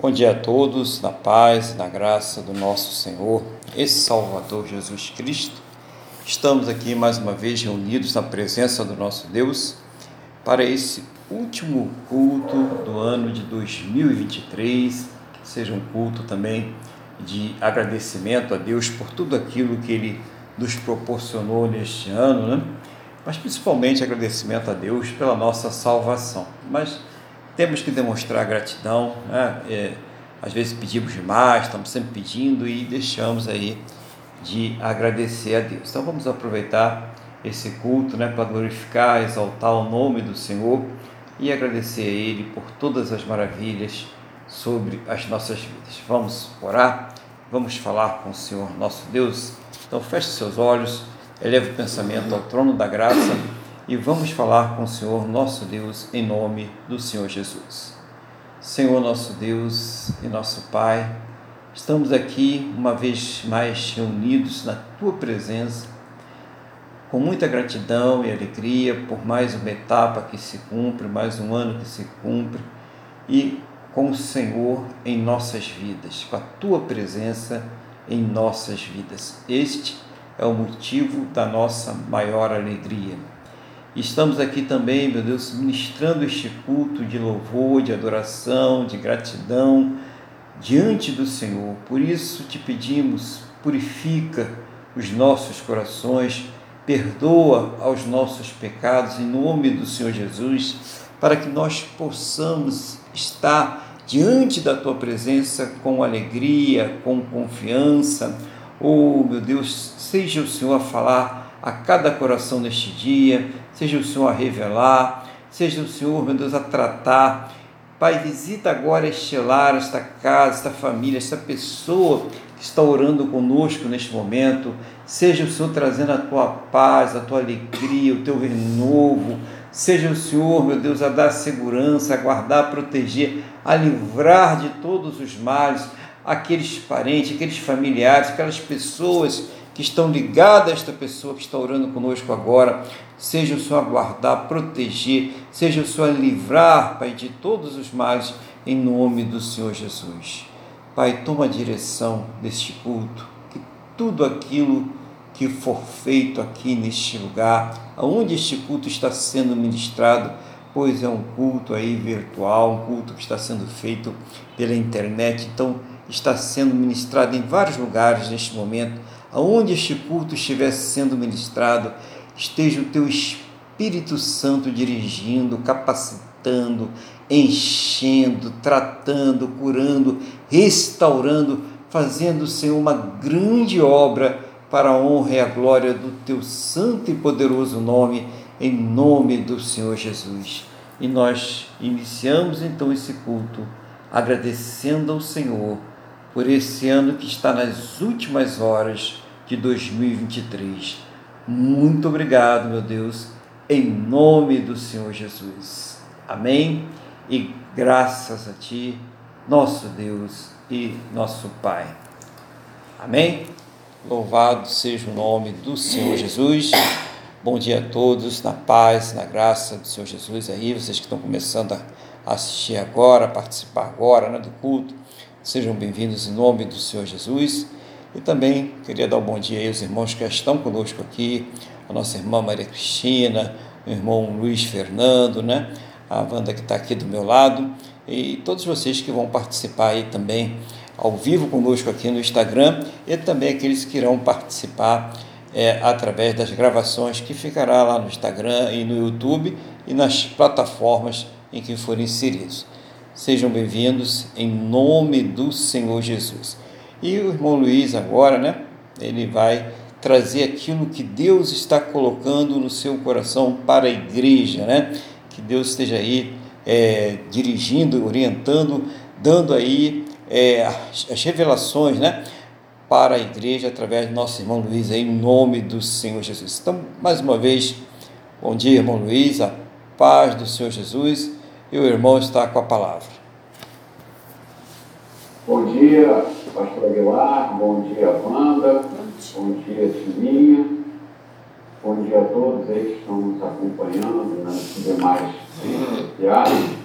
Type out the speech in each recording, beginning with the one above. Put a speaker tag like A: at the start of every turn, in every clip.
A: Bom dia a todos, na paz na graça do nosso Senhor e Salvador Jesus Cristo. Estamos aqui mais uma vez reunidos na presença do nosso Deus para esse último culto do ano de 2023, que seja um culto também de agradecimento a Deus por tudo aquilo que Ele nos proporcionou neste ano, né? mas principalmente agradecimento a Deus pela nossa salvação. Mas temos que demonstrar gratidão, né? É, às vezes pedimos demais, estamos sempre pedindo e deixamos aí de agradecer a Deus. Então vamos aproveitar esse culto né, para glorificar, exaltar o nome do Senhor e agradecer a Ele por todas as maravilhas sobre as nossas vidas. Vamos orar, vamos falar com o Senhor nosso Deus. Então feche seus olhos, eleve o pensamento ao trono da graça e vamos falar com o Senhor nosso Deus em nome do Senhor Jesus. Senhor nosso Deus e nosso Pai, estamos aqui uma vez mais reunidos na tua presença, com muita gratidão e alegria por mais uma etapa que se cumpre, mais um ano que se cumpre e com o Senhor em nossas vidas, com a tua presença em nossas vidas. Este é o motivo da nossa maior alegria. Estamos aqui também, meu Deus, ministrando este culto de louvor, de adoração, de gratidão diante do Senhor. Por isso te pedimos, purifica os nossos corações, perdoa aos nossos pecados em nome do Senhor Jesus, para que nós possamos estar diante da tua presença com alegria, com confiança. Oh, meu Deus, seja o Senhor a falar a cada coração neste dia, seja o Senhor a revelar, seja o Senhor, meu Deus, a tratar. Pai, visita agora este lar, esta casa, esta família, esta pessoa que está orando conosco neste momento. Seja o Senhor trazendo a tua paz, a tua alegria, o teu renovo. Seja o Senhor, meu Deus, a dar segurança, a guardar, a proteger, a livrar de todos os males aqueles parentes, aqueles familiares, aquelas pessoas que estão ligadas a esta pessoa que está orando conosco agora. Seja o Senhor guardar, proteger, seja o Senhor livrar, Pai, de todos os males, em nome do Senhor Jesus. Pai, toma a direção deste culto, que tudo aquilo que for feito aqui neste lugar, aonde este culto está sendo ministrado, pois é um culto aí virtual, um culto que está sendo feito pela internet, então está sendo ministrado em vários lugares neste momento aonde este culto estiver sendo ministrado, esteja o teu Espírito Santo dirigindo, capacitando, enchendo, tratando, curando, restaurando, fazendo, Senhor, uma grande obra para a honra e a glória do teu santo e poderoso nome, em nome do Senhor Jesus. E nós iniciamos então esse culto agradecendo ao Senhor por esse ano que está nas últimas horas de 2023. Muito obrigado, meu Deus, em nome do Senhor Jesus. Amém? E graças a Ti, nosso Deus e nosso Pai. Amém? Louvado seja o nome do Senhor Jesus. Bom dia a todos, na paz, na graça do Senhor Jesus. Aí, vocês que estão começando a assistir agora, a participar agora né, do culto. Sejam bem-vindos em nome do Senhor Jesus. E também queria dar um bom dia aos irmãos que estão conosco aqui, a nossa irmã Maria Cristina, o irmão Luiz Fernando, né? A Wanda que está aqui do meu lado e todos vocês que vão participar aí também ao vivo conosco aqui no Instagram e também aqueles que irão participar é, através das gravações que ficará lá no Instagram e no YouTube e nas plataformas em que forem inseridos. Sejam bem-vindos em nome do Senhor Jesus. E o irmão Luiz agora, né? Ele vai trazer aquilo que Deus está colocando no seu coração para a igreja, né? Que Deus esteja aí é, dirigindo, orientando, dando aí é, as, revelações, né? Para a igreja através do nosso irmão Luiz, em nome do Senhor Jesus. Então, mais uma vez, bom dia, irmão Luiz, a paz do Senhor Jesus e o irmão está com a palavra.
B: Bom dia, pastor Aguilar, bom dia, Wanda, bom dia, Sininha, bom dia a todos aí que estão nos acompanhando nas demais redes sociais.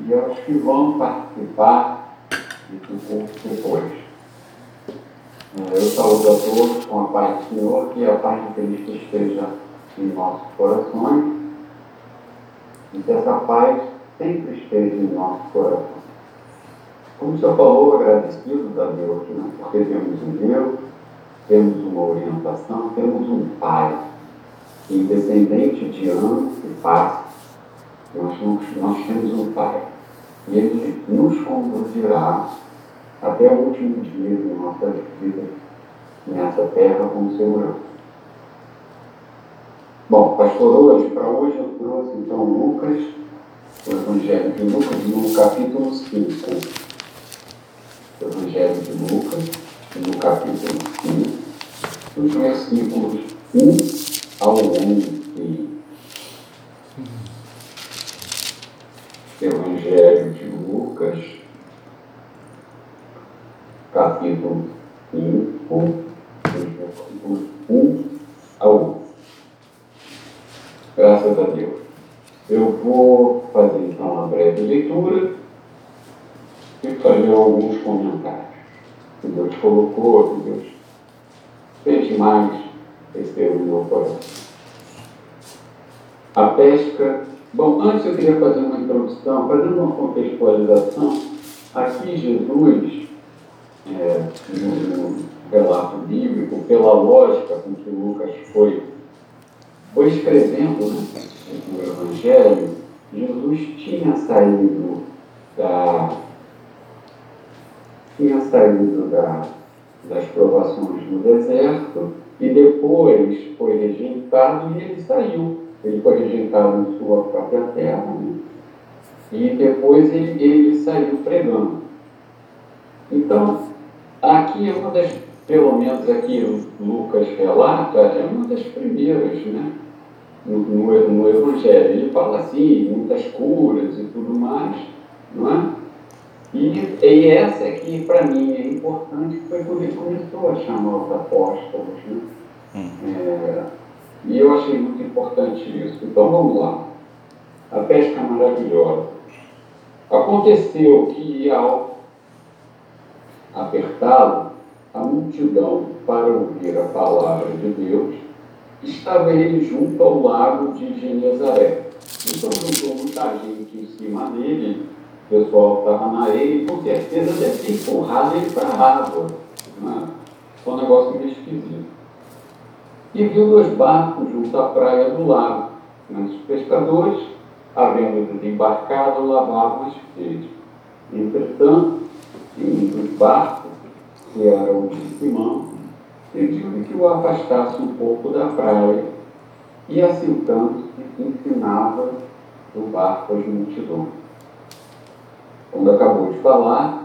B: E aos que vão participar do culto depois. É, eu saúdo a todos com a paz do Senhor, que a paz de Cristo esteja em nossos corações. E que essa paz sempre esteja em nossos corações. Como o senhor falou, agradecidos a Deus, né? porque temos um Deus, temos uma orientação, temos um Pai, independente de ano que passe, nós, nós temos um Pai. E Ele nos conduzirá até o último dia de nossa vida nessa terra com segurança. Bom, pastor, hoje, para hoje eu trouxe então Lucas, Evangelho de Lucas, no capítulo 5. Evangelho de Lucas, no capítulo 5, nos versículos 1 ao 11. Evangelho de Lucas, capítulo 5, versículos 1 ao 11. Graças a Deus. Eu vou fazer então uma breve leitura e fazer alguns comentários. Que Deus colocou, que Deus fez mais receber no meu coração. A pesca. Bom, antes eu queria fazer uma introdução, fazendo uma contextualização. Aqui Jesus, é, no, no relato bíblico, pela lógica com que Lucas foi, foi escrevendo né, no Evangelho, Jesus tinha saído da tinha saído da, das provações no deserto e depois foi rejeitado e ele saiu. Ele foi rejeitado em sua própria terra. Né? E depois ele, ele saiu pregando. Então, aqui é uma das, pelo menos aqui Lucas relata, é uma das primeiras, né? No, no, no Evangelho. Ele fala assim, muitas curas e tudo mais, não é? E, e essa aqui, para mim, é importante, foi quando ele começou a chamar os apóstolos. Né? Uhum. É, e eu achei muito importante isso. Então vamos lá. A pesca maravilhosa. Aconteceu que ao apertá-lo, a multidão, para ouvir a palavra de Deus, estava ele junto ao lago de Genezaré. Então juntou muita gente em cima dele o pessoal estava na areia e com certeza deve ter empurrado ele para a água. Né? Foi um negócio meio esquisito. E viu dois barcos junto à praia do lago. Mas os pescadores, havendo desembarcado, lavavam as redes. Entretanto, um dos barcos, que era o de Simão, pediu que o afastasse um pouco da praia e, assim tanto, ensinava o barco às multidões quando acabou de falar,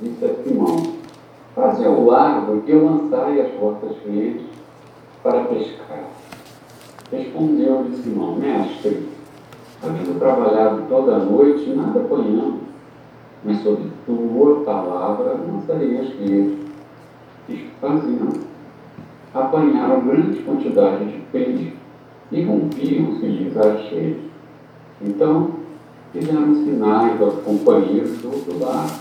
B: disse a Simão, faze ao largo e lançai as vossas redes para pescar. Respondeu-lhe Simão, mestre, havendo trabalhado toda a noite, nada apanhamos, mas sob tua palavra lançarei as redes. Isto faziam. Apanharam grande quantidade de peixe e rompiam-se-lhes as redes. Então, fizeram sinais aos companheiros do outro lado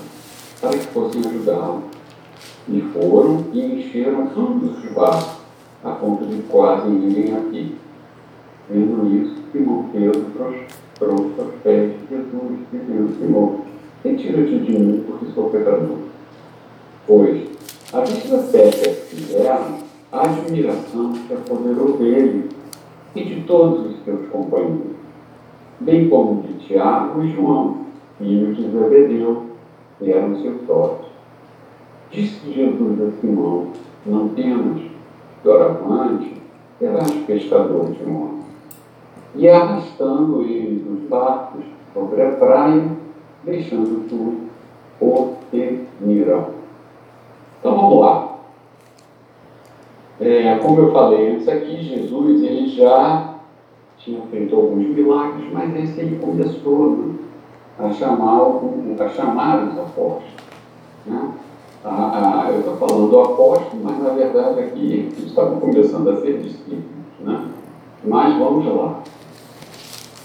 B: para que fossem ajudá-lo. E foram e encheram ambos os barcos, a ponto de quase ninguém aqui. Vendo isso, Simão Pedro trouxe aos pés de Jesus, dizendo, Simão, retira-te de mim, porque sou pecador. Pois, a vista pesca que fizeram, a admiração se apoderou dele e de todos os seus companheiros bem como de Tiago e João, filhos de Zebedeu, que eram seus sócios. Disse Jesus a Simão: Não temos, doravante, serás pescador de homens. E arrastando ele dos barcos sobre a praia, deixando tudo, o seguirão. Então vamos lá. É, como eu falei antes aqui, Jesus ele já tinha feito alguns milagres, mas esse ele começou né, a, chamar, a chamar os apóstolos. Né? A, a, eu estou falando do apóstolo, mas na verdade aqui eles estavam começando a ser discípulos. Né? Mas vamos lá.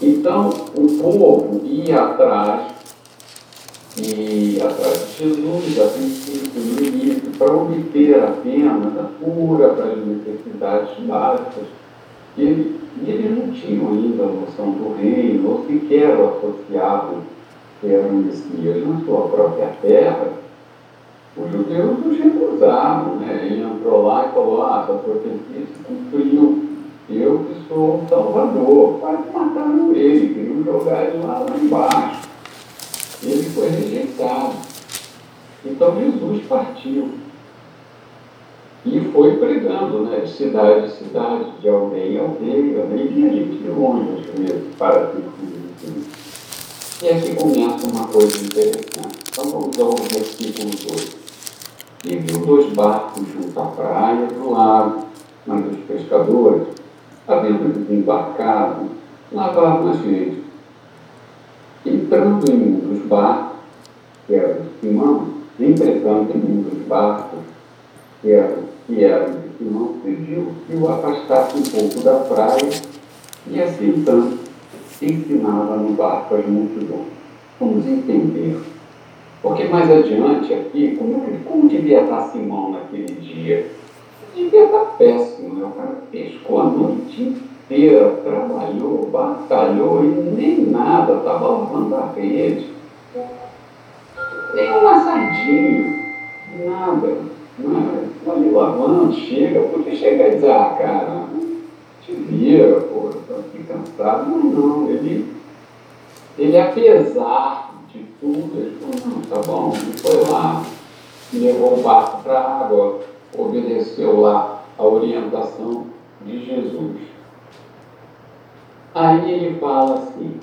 B: Então o povo ia atrás E atrás de Jesus, a princípio, no início, para obter apenas a cura para as necessidades básicas. E ele, eles não tinham ainda a noção do reino, ou sequer associavam que era o Messias na sua própria terra. Os judeus os recusaram, né? Ele entrou lá e falou, ah, essa profecia se cumpriu. Eu que sou o Salvador. Quase mataram ele, queriam jogar ele lá, lá embaixo. Foi rejeitado. Então Jesus partiu. E foi pregando, né, de cidade em cidade, de aldeia em aldeia, nem vinha gente de longe mesmo, para se E aqui começa uma coisa interessante. Então vamos ao versículo 2. E viu dois barcos junto à praia do lago, mas os pescadores, havendo desembarcado, lavavam as redes entrando em um dos barcos, que era de Simão, entretanto em um dos barcos, que era, que era de Simão, pediu que o afastasse um pouco da praia e assim então ensinava no barco as multidões. Vamos entender. Porque mais adiante aqui, como, como devia estar Simão naquele dia? Devia estar péssimo, né? o cara pescou a noite inteira trabalhou, batalhou e nem nada, estava lavando a rede. Nem um sardinha, nada. Né? Ali lavando, chega, podia chegar e dizer, ah, cara, te vira, pô, estou aqui cansado. Mas não, ele, ele apesar de tudo, ele falou, não, tá bom, ele foi lá, levou o barco para a água, obedeceu lá a orientação de Jesus. Aí ele fala assim,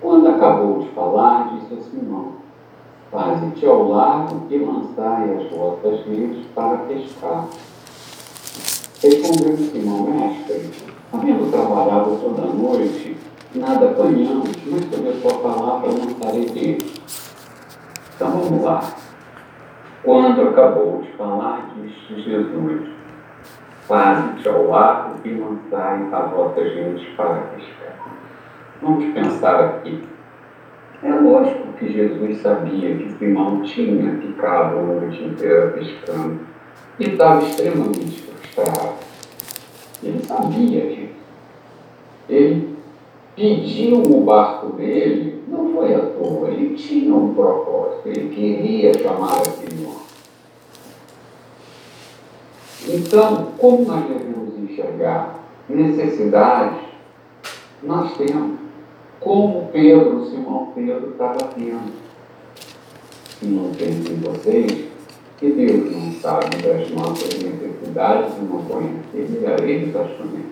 B: quando acabou de falar, disse a Simão, faze-te ao largo e lançai as vossas redes para pescar. Respondeu Simão, mestre, havendo trabalhado toda a noite, nada apanhamos, mas sobre a sua palavra lançarei redes. Então vamos lá. Quando acabou de falar, disse Jesus, Faze-te ao lado e lançai a vossa gente para pescar. Vamos pensar aqui. É lógico que Jesus sabia que Simão tinha ficado a noite inteira pescando e estava extremamente frustrado. Ele sabia disso. Ele pediu o barco dele, não foi à toa, ele tinha um propósito, ele queria chamar aquele homem. Então, como nós devemos enxergar necessidades, nós temos. Como Pedro, Simão Pedro estava tendo. E não pense em vocês que Deus não sabe das nossas necessidades e não conhece. Ele ele também.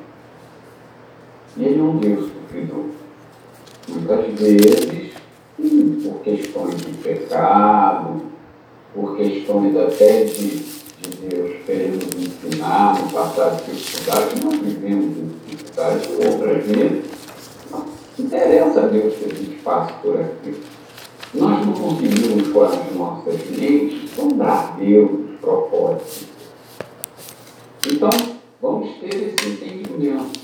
B: E ele é um Deus sofredor. Muitas vezes, por questões de pecado, por questões até de de Deus querendo nos ensinar, no passado dificuldades, nós vivemos dificuldades outras vezes. Não interessa a Deus que a gente faça por aqui. Nós não conseguimos com as nossas mentes sondar Deus, os propósitos. Então, vamos ter esse entendimento.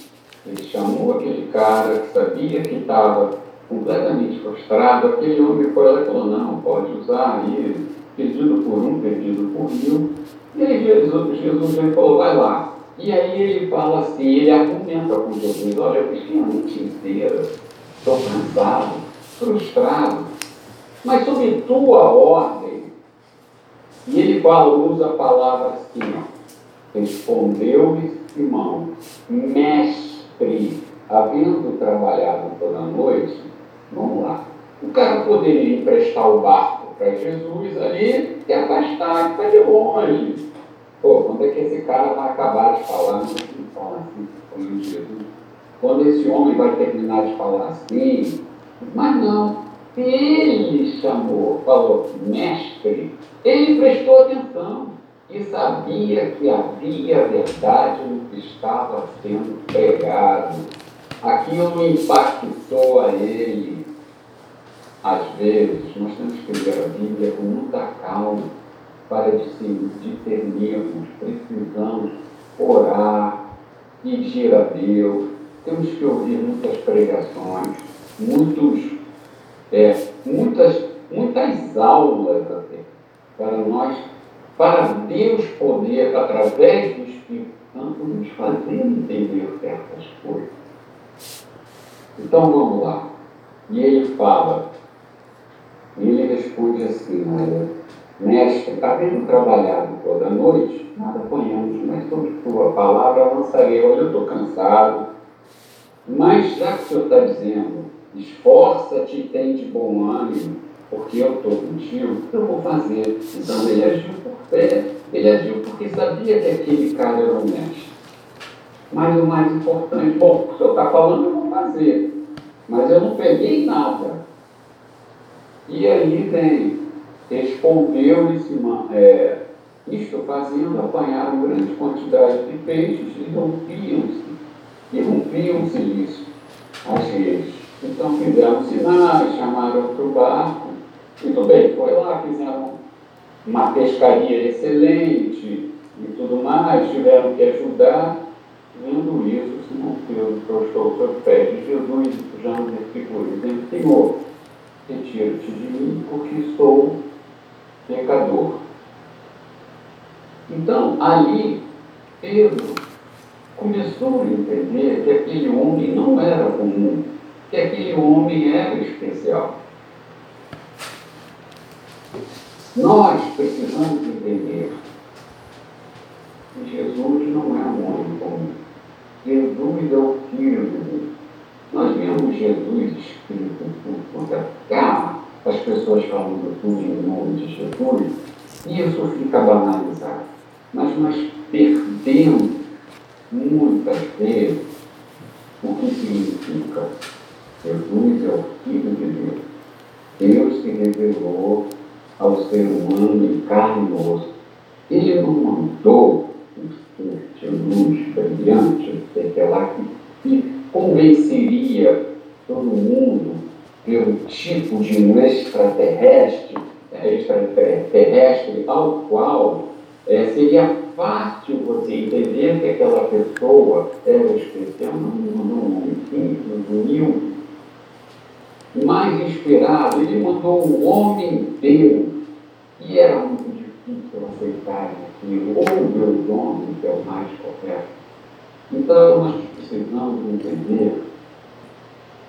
B: Ele chamou aquele cara que sabia que estava completamente frustrado, aquele homem foi lá e falou, não, pode usar aí, pedido por um, pedido por mil, e aí Jesus, Jesus ele falou, vai lá. E aí ele fala assim, ele argumenta com Jesus, olha, eu fiquei a noite inteira, estou cansado, frustrado, mas sob tua ordem. E ele fala, usa a palavra assim, ó, respondeu-lhe Simão, mestre, havendo trabalhado toda a noite, vamos lá. O cara poderia emprestar o barco para Jesus ali e afastar, que está de longe. Pô, quando é que esse cara vai acabar de falar? Não fala assim, falando Jesus. Quando esse homem vai terminar de falar assim, mas não. Ele chamou, falou, mestre. Ele prestou atenção e sabia que havia verdade no que estava sendo pregado. Aquilo impactou a ele às vezes, nós temos que ler a Bíblia com muita calma para discernirmos, precisamos orar, pedir a Deus, temos que ouvir muitas pregações, muitos é, muitas, muitas aulas até, para nós, para Deus poder, através do Espírito Santo, nos fazer entender certas coisas. Então vamos lá. E ele fala, ele responde assim, olha, mestre, está vendo trabalhado toda noite? Nada ponhamos, mas sobre tua palavra lançarei. Olha, eu estou cansado. Mas já que o senhor está dizendo, esforça-te e tem de bom ânimo, porque eu estou contigo, eu vou fazer. Então ele agiu por fé, ele agiu porque sabia que aquele cara era o mestre. Mas o mais importante, bom, o senhor está falando, eu vou fazer. Mas eu não peguei nada. E aí vem, respondeu-lhe é, isto fazendo, apanharam grande quantidade de peixes e rompiam-se, e rompiam-se nisso as redes. Então fizeram sinais, chamaram outro barco. Muito bem, foi lá, fizeram uma pescaria excelente e tudo mais, tiveram que ajudar. Vendo isso, Simão Pedro prostou seus pés de Jesus, já no versículo dizendo, Senhor, retira-te de mim, porque sou pecador. Então, ali, Pedro começou a entender que aquele homem não era comum, que aquele homem era especial. Nós precisamos entender que Jesus não é um homem comum. Jesus é o Filho de Deus. Nós vemos Jesus calma, as pessoas falando tudo em nome de Jesus, e isso fica banalizado. Mas nós perdemos muitas vezes o que significa Jesus é o Filho de Deus. Deus se revelou ao ser humano em carne e osso. Ele não mandou um de luz brilhante, sei lá, que convenceria todo mundo pelo tipo de um extraterrestre, extraterrestre ao qual é, seria fácil você entender que aquela pessoa era especial, não, não, não, enfim, humilde mais inspirado, ele mandou um homem Deus. E era muito difícil aceitar aquilo, ou Deus homem, que é o mais correto. Então nós precisamos entender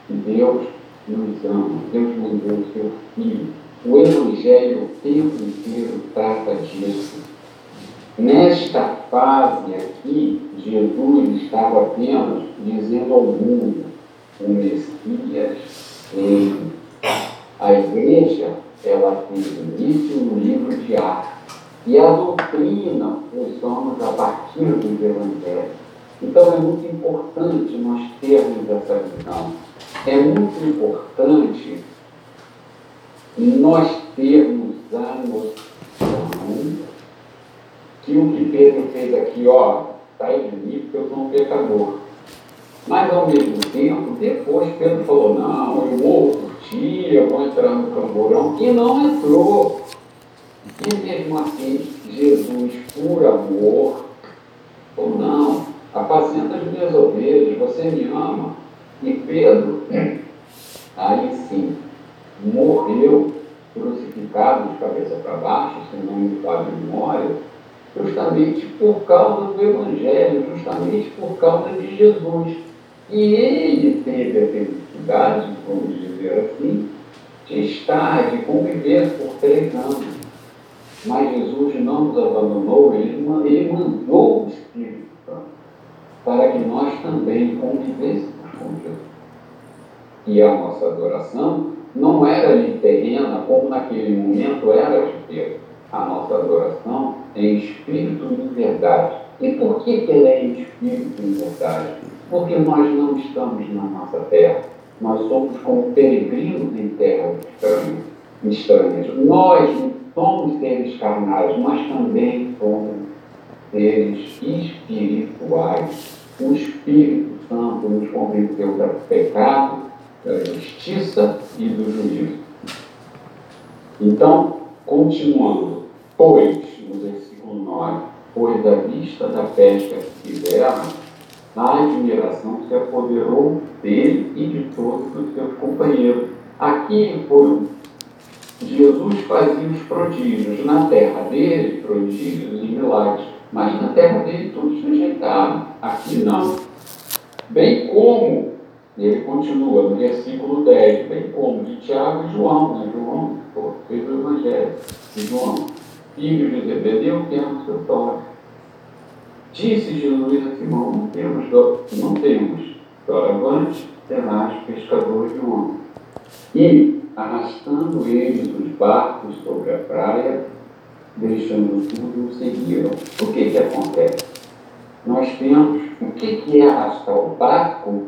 B: que Deus nos ama, Deus mandou o seu Filho. O Evangelho o tempo inteiro trata disso. Nesta fase aqui, Jesus estava apenas dizendo ao mundo: o Messias a igreja, ela teve início no livro de Atos. E a doutrina nós somos a partir do Evangelho. Então é muito importante nós termos essa visão. É muito importante nós termos a noção que o que Pedro fez aqui, ó, sai de mim porque eu sou um pecador. Mas, ao mesmo tempo, depois Pedro falou, não, eu vou curtir, eu vou entrar no camburão, e não entrou. E mesmo assim, Jesus, por amor, ou não, apacenta as minhas ovelhas, você me ama. E Pedro, aí sim, morreu crucificado de cabeça para baixo, se não me falha memória, justamente por causa do Evangelho, justamente por causa de Jesus. E ele teve a felicidade, vamos dizer assim, de estar, de conviver por três anos. Mas Jesus não nos abandonou, ele, mandou o Espírito para que nós também convivêssemos com Jesus. E a nossa adoração não era ali terrena, como naquele momento era de Deus. A nossa adoração é em espírito e verdade. E por que, que ela é em espírito e verdade? porque nós não estamos na nossa terra, nós somos como peregrinos em terras estranhas. Nós somos seres carnais, mas também somos seres espirituais. O Espírito Santo nos convenceu do pecado, da justiça e do juízo. Então, continuando, pois, no versículo 9, pois da vista da pesca que fizeram, a admiração se apoderou dele e de todos os seus companheiros. Aqui foi Jesus fazia os prodígios na terra dele, prodígios e milagres, mas na terra dele todos rejeitaram. Aqui não. Bem como, ele continua no versículo 10, bem como de Tiago e João, né? João pô, fez o Evangelho de João, filho de Zebedeu, tendo seu toque. Disse Jesus a Simão, não temos, não temos doravante, tenaz pescadores de homem. E, arrastando eles os barcos sobre a praia, deixando tudo, o seguiram. O que que acontece? Nós temos o que, que é arrastar o barco,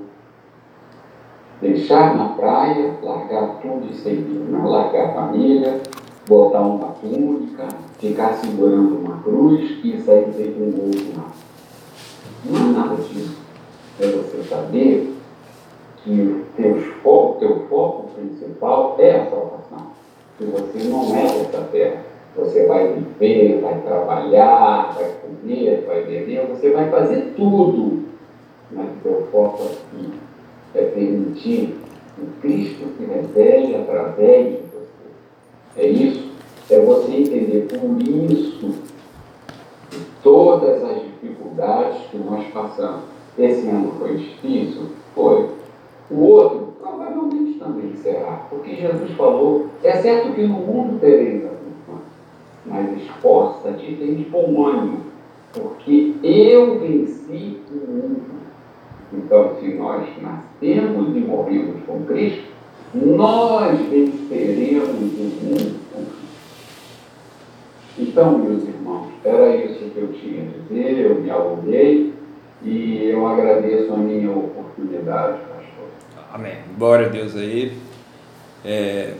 B: deixar na praia, largar tudo e seguir, não largar a família, botar uma túnica, ficar segurando uma cruz e sair com um final. Não é nada disso. É você saber que o teu foco, teu foco principal é a salvação. Que você não é dessa terra. Você vai viver, vai trabalhar, vai comer, vai beber, você vai fazer tudo. Mas o teu foco aqui é permitir que Cristo se revele através de você. É isso. É você entender por isso que todas as dificuldades que nós passamos. Esse ano foi difícil? Foi. O outro provavelmente também será. Porque Jesus falou, é certo que no mundo tereis mas esforça-te e tem de bom ânimo, porque eu venci o mundo. Então, se nós nascemos e morremos com Cristo, nós venceremos o mundo com Cristo. Então, meus irmãos, era isso que eu tinha a dizer, eu me alonguei e eu agradeço a minha oportunidade, pastor.
A: Amém. Glória a Deus aí. É,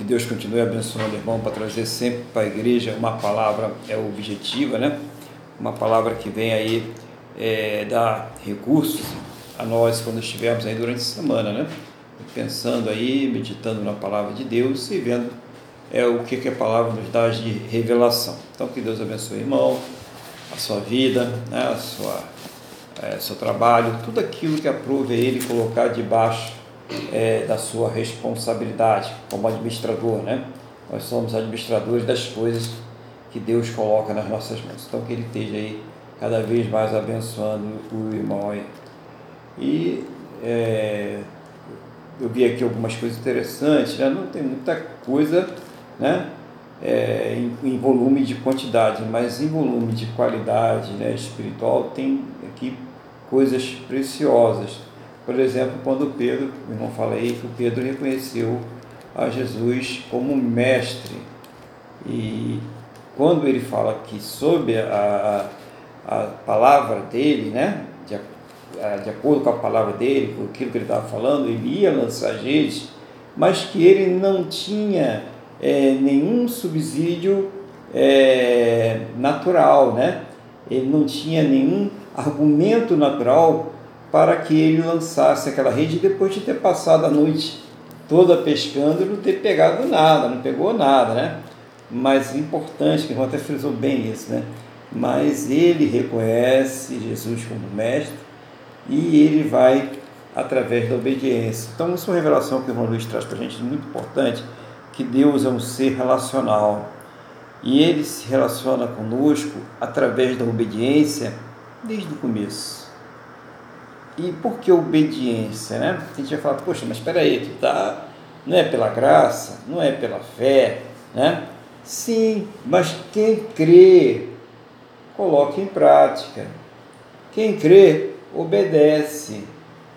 A: que Deus continue abençoando irmão para trazer sempre para a igreja uma palavra é objetiva, né? Uma palavra que vem aí é, dar recursos a nós quando estivermos aí durante a semana, né? Pensando aí, meditando na palavra de Deus e vendo é, o que, que a palavra nos dá de revelação. Então que Deus abençoe irmão, a sua vida, né? a sua, é, seu trabalho, tudo aquilo que aprove ele colocar debaixo é, da sua responsabilidade como administrador, né? Nós somos administradores das coisas que Deus coloca nas nossas mãos. Então que Ele esteja aí cada vez mais abençoando o irmão aí. E é, eu vi aqui algumas coisas interessantes, né? Não tem muita coisa, né? É, em, em, volume de quantidade, mas em volume de qualidade né, espiritual tem aqui coisas preciosas. Por exemplo, quando Pedro, o irmão fala aí que o Pedro reconheceu a Jesus como mestre. E quando ele fala aqui sobre a, a, palavra dele, né? De, de acordo com a palavra dele, com aquilo que ele estava falando, ele ia lançar gente, mas que ele não tinha é, nenhum subsídio é, natural, né? Ele não tinha nenhum argumento natural para que ele lançasse aquela rede depois de ter passado a noite toda pescando e não ter pegado nada, não pegou nada, né? Mas importante, que o irmão até frisou bem isso, né? Mas ele reconhece Jesus como mestre e ele vai através da obediência. Então, isso é uma revelação que o irmão Luiz traz para a gente, muito importante, que Deus é um ser relacional e ele se relaciona conosco através da obediência desde o começo. E por que obediência, né? A gente vai falar, poxa, mas espera aí, tu tá, não é pela graça, não é pela fé, né? Sim, mas quem crê, coloca em prática. Quem crê, obedece.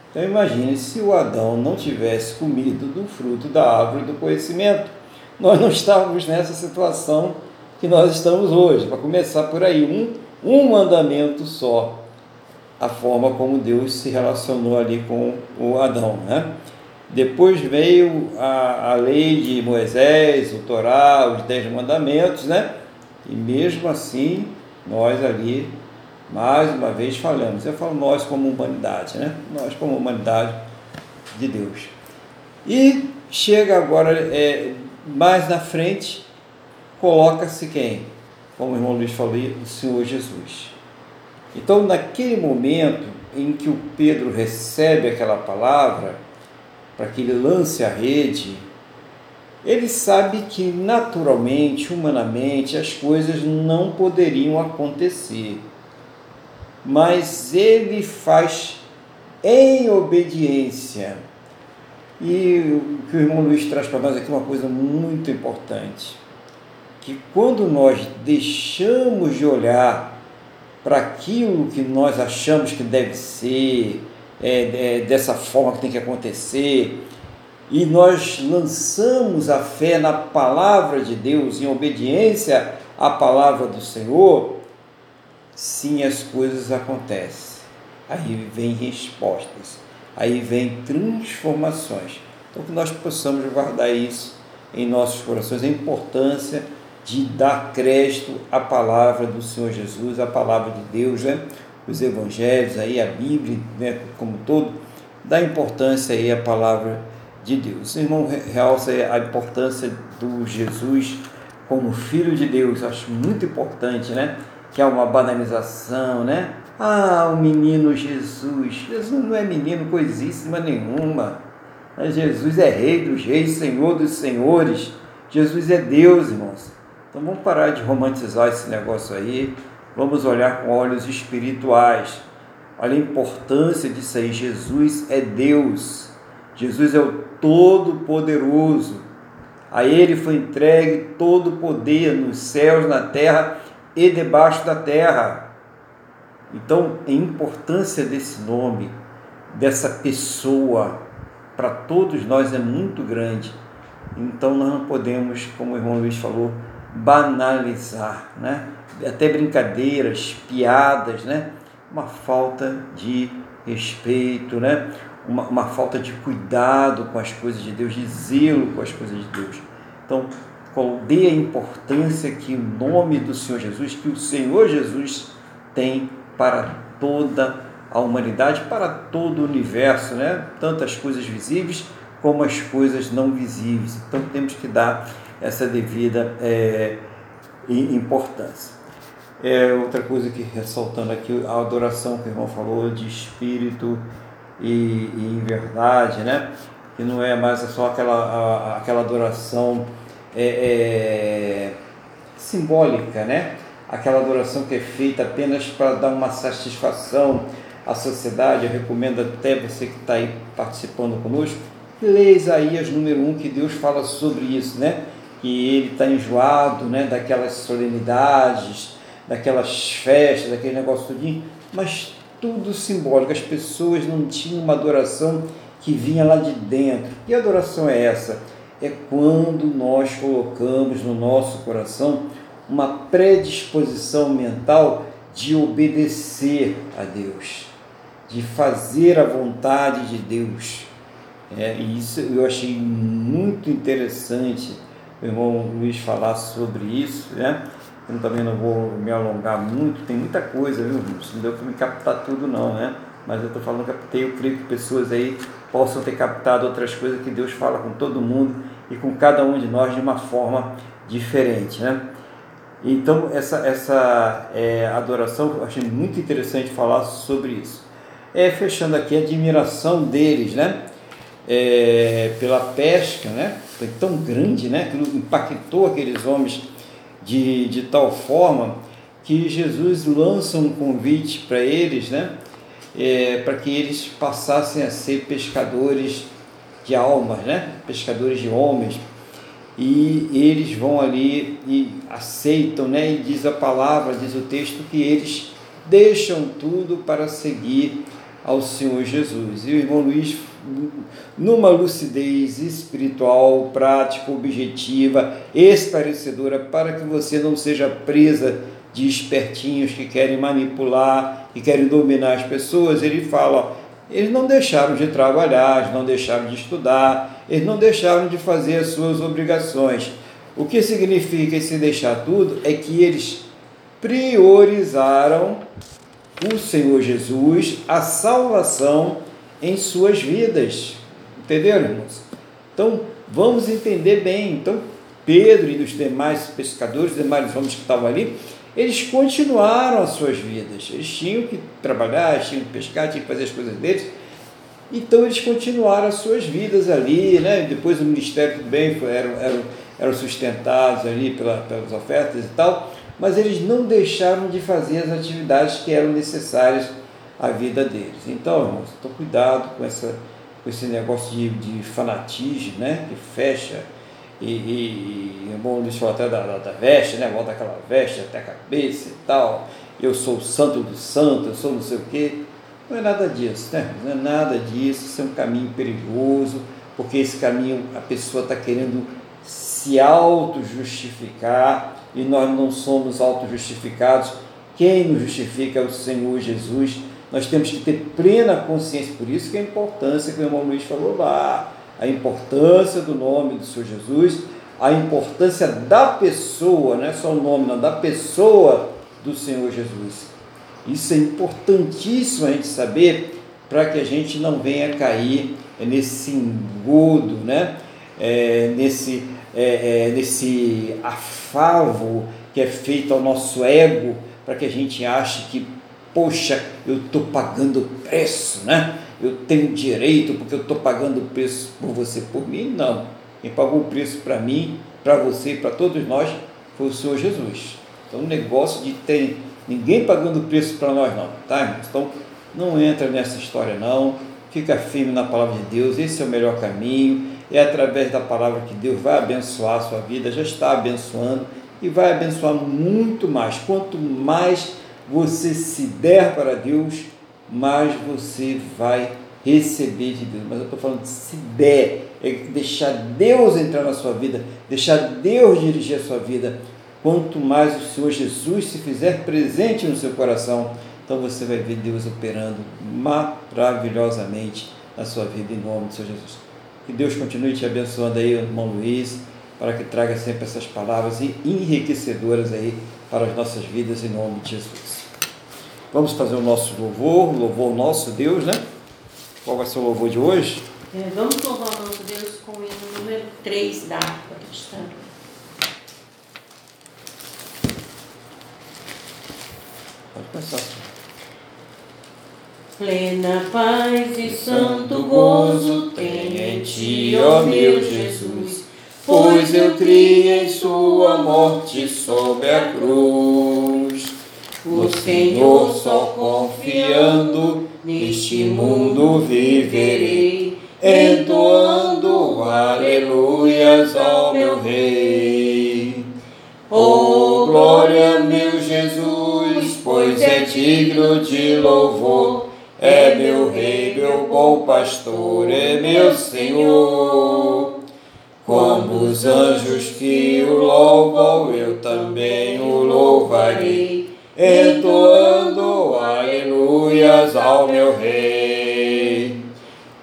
A: Então imagine se o Adão não tivesse comido do fruto da árvore do conhecimento, nós não estávamos nessa situação que nós estamos hoje. Para começar por aí, um, um mandamento só a forma como Deus se relacionou ali com o Adão. Né? Depois veio a, a lei de Moisés, o Torá, os Dez Mandamentos, né? e mesmo assim nós ali, mais uma vez, falamos. Eu falo nós como humanidade, né? nós como humanidade de Deus. E chega agora, é, mais na frente, coloca-se quem? Como o irmão Luiz falou, o Senhor Jesus. Então, naquele momento em que o Pedro recebe aquela palavra, para que ele lance a rede, ele sabe que naturalmente, humanamente, as coisas não poderiam acontecer. Mas ele faz em obediência. E o que o irmão Luiz traz para nós aqui é uma coisa muito importante. Que quando nós deixamos de olhar para aquilo que nós achamos que deve ser, é, é, dessa forma que tem que acontecer, e nós lançamos a fé na palavra de Deus, em obediência à palavra do Senhor, sim, as coisas acontecem aí vem respostas, aí vem transformações. Então que nós possamos guardar isso em nossos corações, a importância de dar crédito à palavra do Senhor Jesus, à palavra de Deus, né? os evangelhos, aí a Bíblia, né? como todo, dá importância aí à palavra de Deus. O irmão realça a importância do Jesus como Filho de Deus, acho muito importante, né? Que é uma banalização, né? Ah, o menino Jesus. Jesus não é menino coisíssima nenhuma. Jesus é Rei dos Reis, Senhor dos Senhores. Jesus é Deus, irmãos. Então vamos parar de romantizar esse negócio aí. Vamos olhar com olhos espirituais. Olha a importância disso aí. Jesus é Deus. Jesus é o Todo-Poderoso. A Ele foi entregue todo o poder nos céus, na terra e debaixo da terra. Então, a importância desse nome, dessa pessoa, para todos nós é muito grande. Então, nós não podemos, como o irmão Luiz falou, banalizar, né? até brincadeiras, piadas, né? uma falta de respeito, né? uma, uma falta de cuidado com as coisas de Deus, de zelo com as coisas de Deus. Então, dê a importância que o nome do Senhor Jesus, que o Senhor Jesus tem para toda a humanidade, para todo o universo, né? tanto as coisas visíveis como as coisas não visíveis. Então temos que dar essa devida é, importância. É, outra coisa que ressaltando aqui, a adoração que o irmão falou de espírito e, e em verdade, né? que não é mais só aquela, a, aquela adoração é, é, simbólica, né? aquela adoração que é feita apenas para dar uma satisfação à sociedade. Eu recomendo até você que está aí participando conosco, lê Isaías número 1, que Deus fala sobre isso, né? Que ele está enjoado né? daquelas solenidades, daquelas festas, daquele negócio tudinho, mas tudo simbólico. As pessoas não tinham uma adoração que vinha lá de dentro. Que adoração é essa? É quando nós colocamos no nosso coração uma predisposição mental de obedecer a Deus, de fazer a vontade de Deus. É, e isso eu achei muito interessante o irmão Luiz falar sobre isso, né? Eu também não vou me alongar muito, tem muita coisa, viu? Não deu para me captar tudo não, né? Mas eu estou falando, captei, eu creio que pessoas aí possam ter captado outras coisas que Deus fala com todo mundo e com cada um de nós de uma forma diferente, né? Então, essa, essa é, adoração, eu achei muito interessante falar sobre isso. É, fechando aqui, a admiração deles, né? É, pela pesca, né? Foi tão grande, né? Que impactou aqueles homens de, de tal forma que Jesus lança um convite para eles, né? É, para que eles passassem a ser pescadores de almas, né? Pescadores de homens, e eles vão ali e aceitam, né? E diz a palavra, diz o texto que eles deixam tudo para seguir ao Senhor Jesus. E o irmão Luiz, numa lucidez espiritual, prática, objetiva, esclarecedora, para que você não seja presa de espertinhos que querem manipular, que querem dominar as pessoas, ele fala: eles não deixaram de trabalhar, eles não deixaram de estudar, eles não deixaram de fazer as suas obrigações. O que significa esse deixar tudo é que eles priorizaram o Senhor Jesus, a salvação em suas vidas. Entenderam, irmãos? Então, vamos entender bem. Então, Pedro e os demais pescadores, os demais homens que estavam ali, eles continuaram as suas vidas. Eles tinham que trabalhar, tinham que pescar, tinham que fazer as coisas deles, Então eles continuaram as suas vidas ali, né? depois o ministério também eram, eram sustentados ali pela, pelas ofertas e tal, mas eles não deixaram de fazer as atividades que eram necessárias à vida deles. Então, irmãos, então cuidado com, essa, com esse negócio de, de fanatismo, né? que fecha e, e, e é bom Luiz falou até da, da, da, veste, né? Volta aquela veste até a cabeça e tal. Eu sou o santo do santo, eu sou não sei o quê. Não é nada disso, né? Não é nada disso. Isso é um caminho perigoso, porque esse caminho a pessoa está querendo se auto-justificar e nós não somos auto-justificados. Quem nos justifica é o Senhor Jesus. Nós temos que ter plena consciência, por isso que a importância que o irmão Luiz falou lá a importância do nome do Senhor Jesus, a importância da pessoa, não é só o nome, não, da pessoa do Senhor Jesus. Isso é importantíssimo a gente saber para que a gente não venha cair nesse engodo, né? É, nesse, é, é, nesse afavo que é feito ao nosso ego, para que a gente ache que, poxa, eu estou pagando preço, né? eu tenho direito porque eu estou pagando o preço por você, por mim, não. Quem pagou o preço para mim, para você, para todos nós, foi o Senhor Jesus. Então, o negócio de ter ninguém pagando o preço para nós, não, tá? Então, não entra nessa história, não. Fica firme na palavra de Deus, esse é o melhor caminho. É através da palavra que Deus vai abençoar a sua vida, já está abençoando e vai abençoar muito mais. Quanto mais você se der para Deus, mais você vai receber de Deus. Mas eu estou falando de se der, é deixar Deus entrar na sua vida, deixar Deus dirigir a sua vida. Quanto mais o Senhor Jesus se fizer presente no seu coração, então você vai ver Deus operando maravilhosamente na sua vida, em nome do Senhor Jesus. Que Deus continue te abençoando aí, irmão Luiz, para que traga sempre essas palavras enriquecedoras aí para as nossas vidas, em nome de Jesus. Vamos fazer o nosso louvor, o louvor nosso Deus, né? Qual vai ser o louvor de hoje?
C: É, vamos louvar o nosso Deus com o hino número 3 da harpa cristã.
A: Pode começar.
C: Plena paz e santo gozo tem em ti, ó meu Jesus, pois eu criei sua morte sob a cruz. O Senhor só confiando neste mundo viverei, entoando aleluias ao meu Rei. Oh, glória, meu Jesus, pois é digno de louvor, é meu Rei, meu bom pastor, é meu Senhor. Como os anjos que o louvam, eu também o louvarei entoando aleluias ao meu Rei.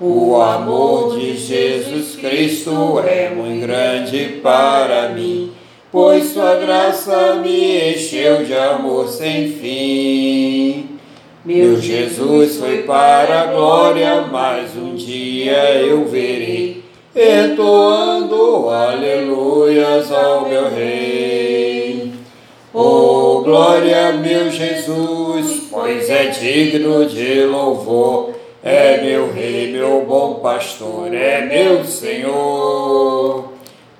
C: O amor de Jesus Cristo é muito grande para mim, pois Sua graça me encheu de amor sem fim. Meu Jesus foi para a glória, mas um dia eu verei, entoando aleluias ao meu Rei. Oh, glória, meu Jesus, pois é digno de louvor. É meu Rei, meu bom pastor, é meu Senhor.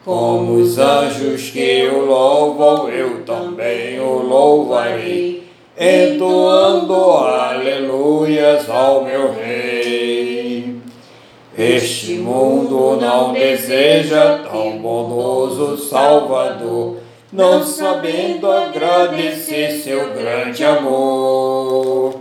C: Como os anjos que o louvam, eu também o louvarei, entoando aleluias ao meu Rei. Este mundo não deseja tão bondoso Salvador não sabendo agradecer seu grande amor.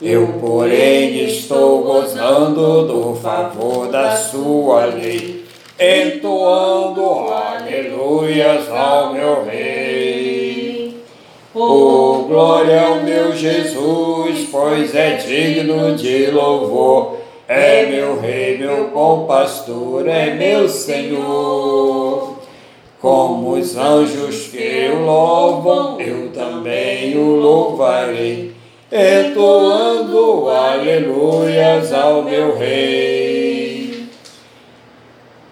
C: Eu, porém, estou gozando do favor da sua lei, entoando aleluias ao meu Rei. Oh, glória ao meu Jesus, pois é digno de louvor. É meu Rei, meu bom pastor, é meu Senhor. Como os anjos que o louvam, eu também o louvarei, entoando aleluias ao meu Rei.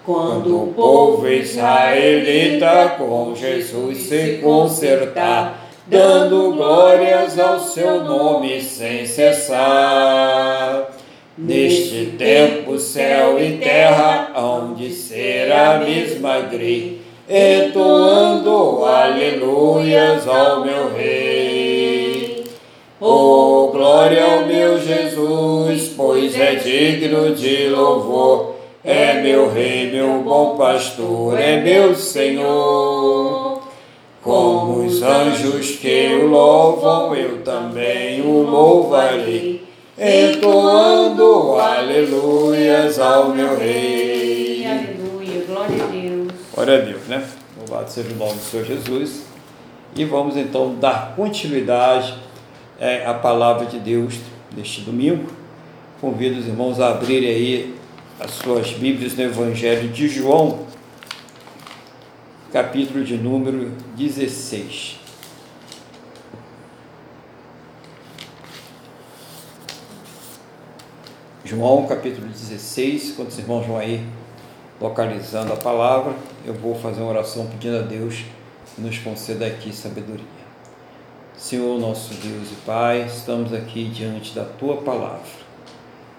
C: Quando o povo israelita com Jesus se consertar, dando glórias ao seu nome sem cessar, Neste tempo, céu e terra hão de ser a mesma grei, entoando aleluias ao meu Rei. Oh, glória ao meu Jesus, pois é digno de louvor. É meu Rei, meu bom pastor, é meu Senhor. Como os anjos que o louvam, eu também o louvarei, entoando aleluias ao meu Rei.
D: Glória a Deus,
A: né? Louvado seja o nome do Senhor Jesus. E vamos então dar continuidade é, à palavra de Deus neste domingo. Convido os irmãos a abrirem aí as suas Bíblias no Evangelho de João, capítulo de número 16. João, capítulo 16, quando os irmãos vão aí localizando a palavra, eu vou fazer uma oração pedindo a Deus que nos conceda aqui sabedoria. Senhor, nosso Deus e Pai, estamos aqui diante da Tua palavra.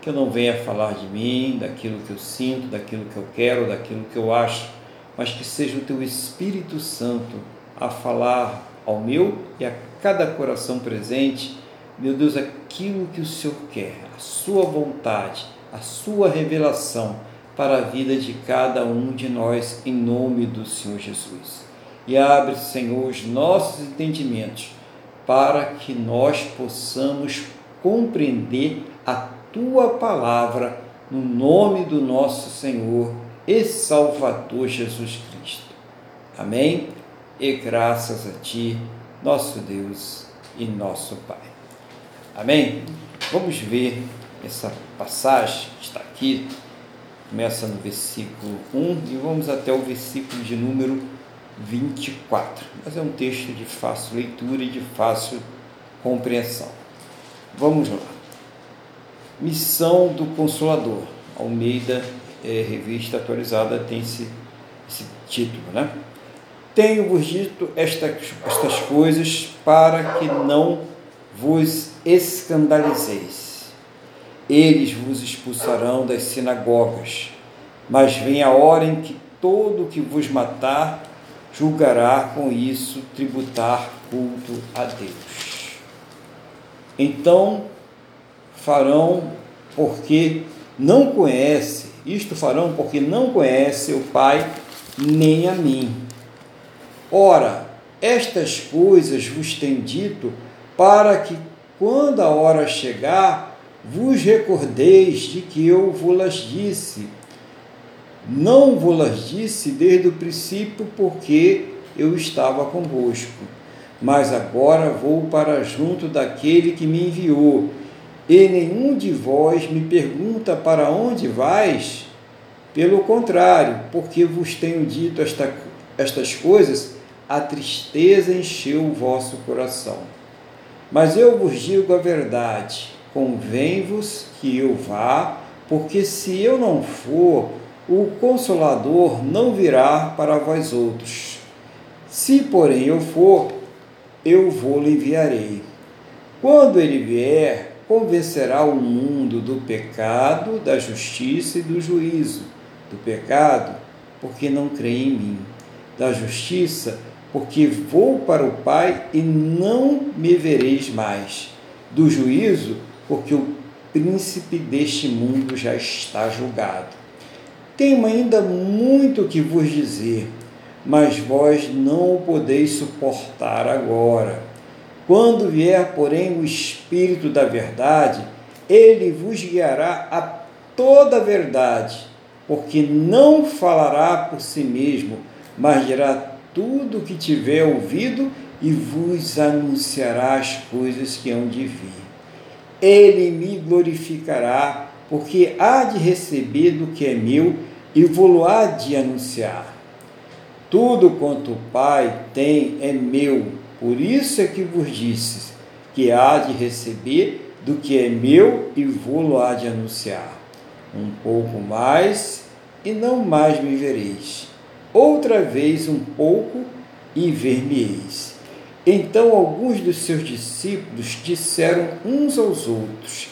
A: Que eu não venha falar de mim, daquilo que eu sinto, daquilo que eu quero, daquilo que eu acho, mas que seja o Teu Espírito Santo a falar ao meu e a cada coração presente, meu Deus, aquilo que o Senhor quer, a Sua vontade, a Sua revelação para a vida de cada um de nós, em nome do Senhor Jesus. E abre, Senhor, os nossos entendimentos para que nós possamos compreender a tua palavra no nome do nosso Senhor e Salvador Jesus Cristo. Amém? E graças a ti, nosso Deus e nosso Pai. Amém? Vamos ver essa passagem que está aqui, começa no versículo 1 e vamos até o versículo de número 24. Mas é um texto de fácil leitura e de fácil compreensão. Vamos lá. Missão do Consolador. Almeida, é, revista atualizada, tem esse, esse título, né? Tenho-vos dito estas, estas coisas para que não vos escandalizeis. Eles vos expulsarão das sinagogas, mas vem a hora em que todo que vos matar julgará com isso tributar culto a Deus. Então farão porque não conhece, isto farão porque não conhece o Pai nem a mim. Ora, estas coisas vos tenho dito para que, quando a hora chegar, vos recordeis de que eu vos disse não vou-las disse desde o princípio, porque eu estava convosco. Mas agora vou para junto daquele que me enviou, e nenhum de vós me pergunta para onde vais. Pelo contrário, porque vos tenho dito esta, estas coisas, a tristeza encheu o vosso coração. Mas eu vos digo a verdade: convém-vos que eu vá, porque se eu não for, o Consolador não virá para vós outros. Se, porém, eu for, eu vou lhe enviarei. Quando ele vier, convencerá o mundo do pecado, da justiça e do juízo. Do pecado, porque não crê em mim. Da justiça, porque vou para o Pai e não me vereis mais. Do juízo, porque o príncipe deste mundo já está julgado. Tenho ainda muito que vos dizer, mas vós não o podeis suportar agora. Quando vier, porém, o Espírito da Verdade, ele vos guiará a toda a verdade, porque não falará por si mesmo, mas dirá tudo o que tiver ouvido e vos anunciará as coisas que hão de vir. Ele me glorificará, porque há de receber do que é meu e vou há de anunciar. Tudo quanto o Pai tem é meu, por isso é que vos disse que há de receber do que é meu e vou há de anunciar. Um pouco mais e não mais me vereis. Outra vez um pouco e ver-me-eis. Então alguns dos seus discípulos disseram uns aos outros: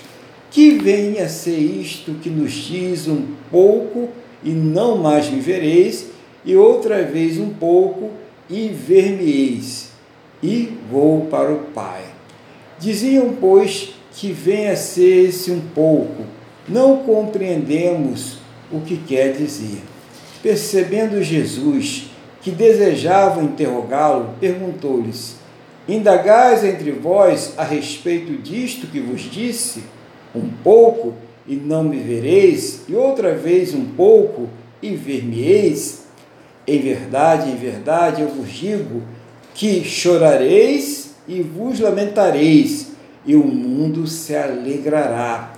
A: Que venha a ser isto que nos diz um pouco e não mais me vereis, e outra vez um pouco e ver-me-eis, e vou para o Pai. Diziam, pois, que venha a ser esse um pouco. Não compreendemos o que quer dizer. Percebendo Jesus que desejava interrogá-lo, perguntou-lhes: Indagais entre vós a respeito disto que vos disse? Um pouco e não me vereis, e outra vez um pouco e ver-me-eis? Em verdade, em verdade, eu vos digo que chorareis e vos lamentareis, e o mundo se alegrará.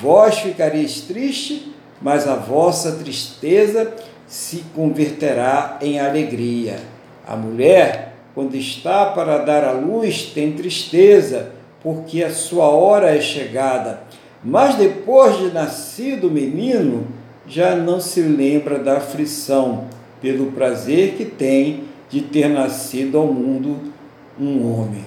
A: Vós ficareis triste, mas a vossa tristeza se converterá em alegria. A mulher, quando está para dar à luz, tem tristeza, porque a sua hora é chegada. Mas depois de nascido o menino, já não se lembra da aflição, pelo prazer que tem de ter nascido ao mundo um homem.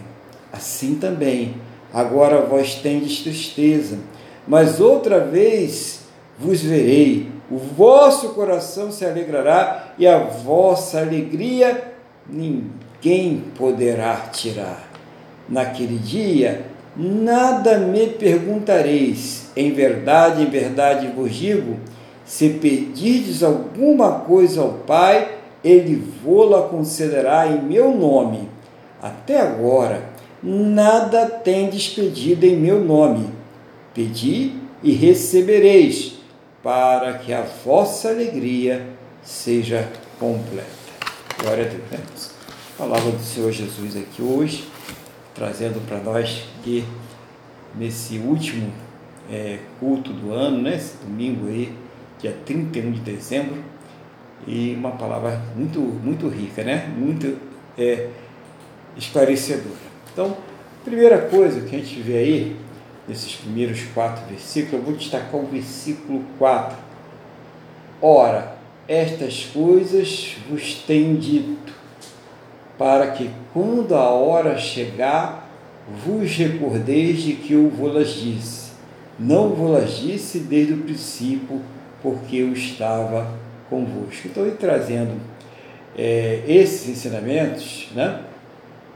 A: Assim também, agora vós tendes tristeza, mas outra vez vos verei, o vosso coração se alegrará e a vossa alegria ninguém poderá tirar. Naquele dia, nada me perguntareis, em verdade, em verdade vos digo, se pedirdes alguma coisa ao Pai, ele vô-la concederá em meu nome. Até agora, nada tendes pedido em meu nome. Pedi e recebereis, para que a vossa alegria seja completa. Glória a Deus. Palavra do Senhor Jesus aqui hoje, trazendo para nós que nesse último é, culto do ano, né, esse domingo aí, dia 31 de dezembro, e uma palavra muito, muito rica, né? muito é, esclarecedora. Então, primeira coisa que a gente vê aí, nesses primeiros quatro versículos, eu vou destacar o versículo 4. Ora, estas coisas vos tenho dito, para que quando a hora chegar, vos recordeis de que eu vou-las disse. Não vou-las disse desde o princípio, porque eu estava convosco. Ele trazendo é, esses ensinamentos, né,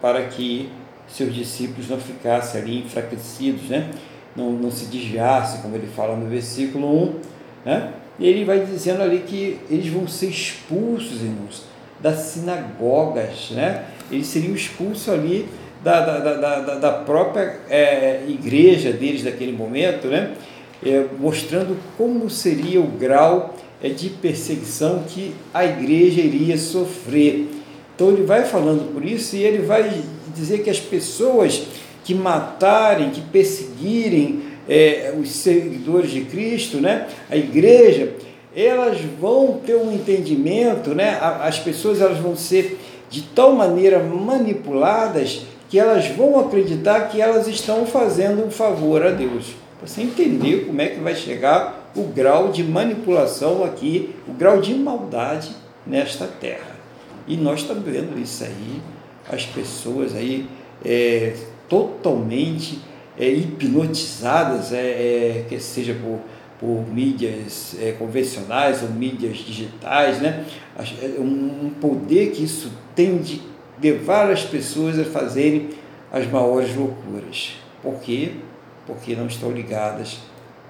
A: para que seus discípulos não ficassem ali enfraquecidos, né, não, não se desviassem, como ele fala no versículo 1, né, e ele vai dizendo ali que eles vão ser expulsos, irmãos, das sinagogas, né, eles seriam expulsos ali da, da, da, da própria é, igreja deles daquele momento, né, é, mostrando como seria o grau é, de perseguição que a igreja iria sofrer. Então ele vai falando por isso e ele vai dizer que as pessoas que matarem, que perseguirem é, os seguidores de Cristo, né, a igreja, elas vão ter um entendimento, né, as pessoas elas vão ser de tal maneira manipuladas que elas vão acreditar que elas estão fazendo um favor a Deus você entender como é que vai chegar o grau de manipulação aqui, o grau de maldade nesta terra. E nós estamos vendo isso aí, as pessoas aí é, totalmente é, hipnotizadas, é, é, que seja por, por mídias é, convencionais ou mídias digitais, né? Um, um poder que isso tem de levar as pessoas a fazerem as maiores loucuras. Por quê? porque não estão ligadas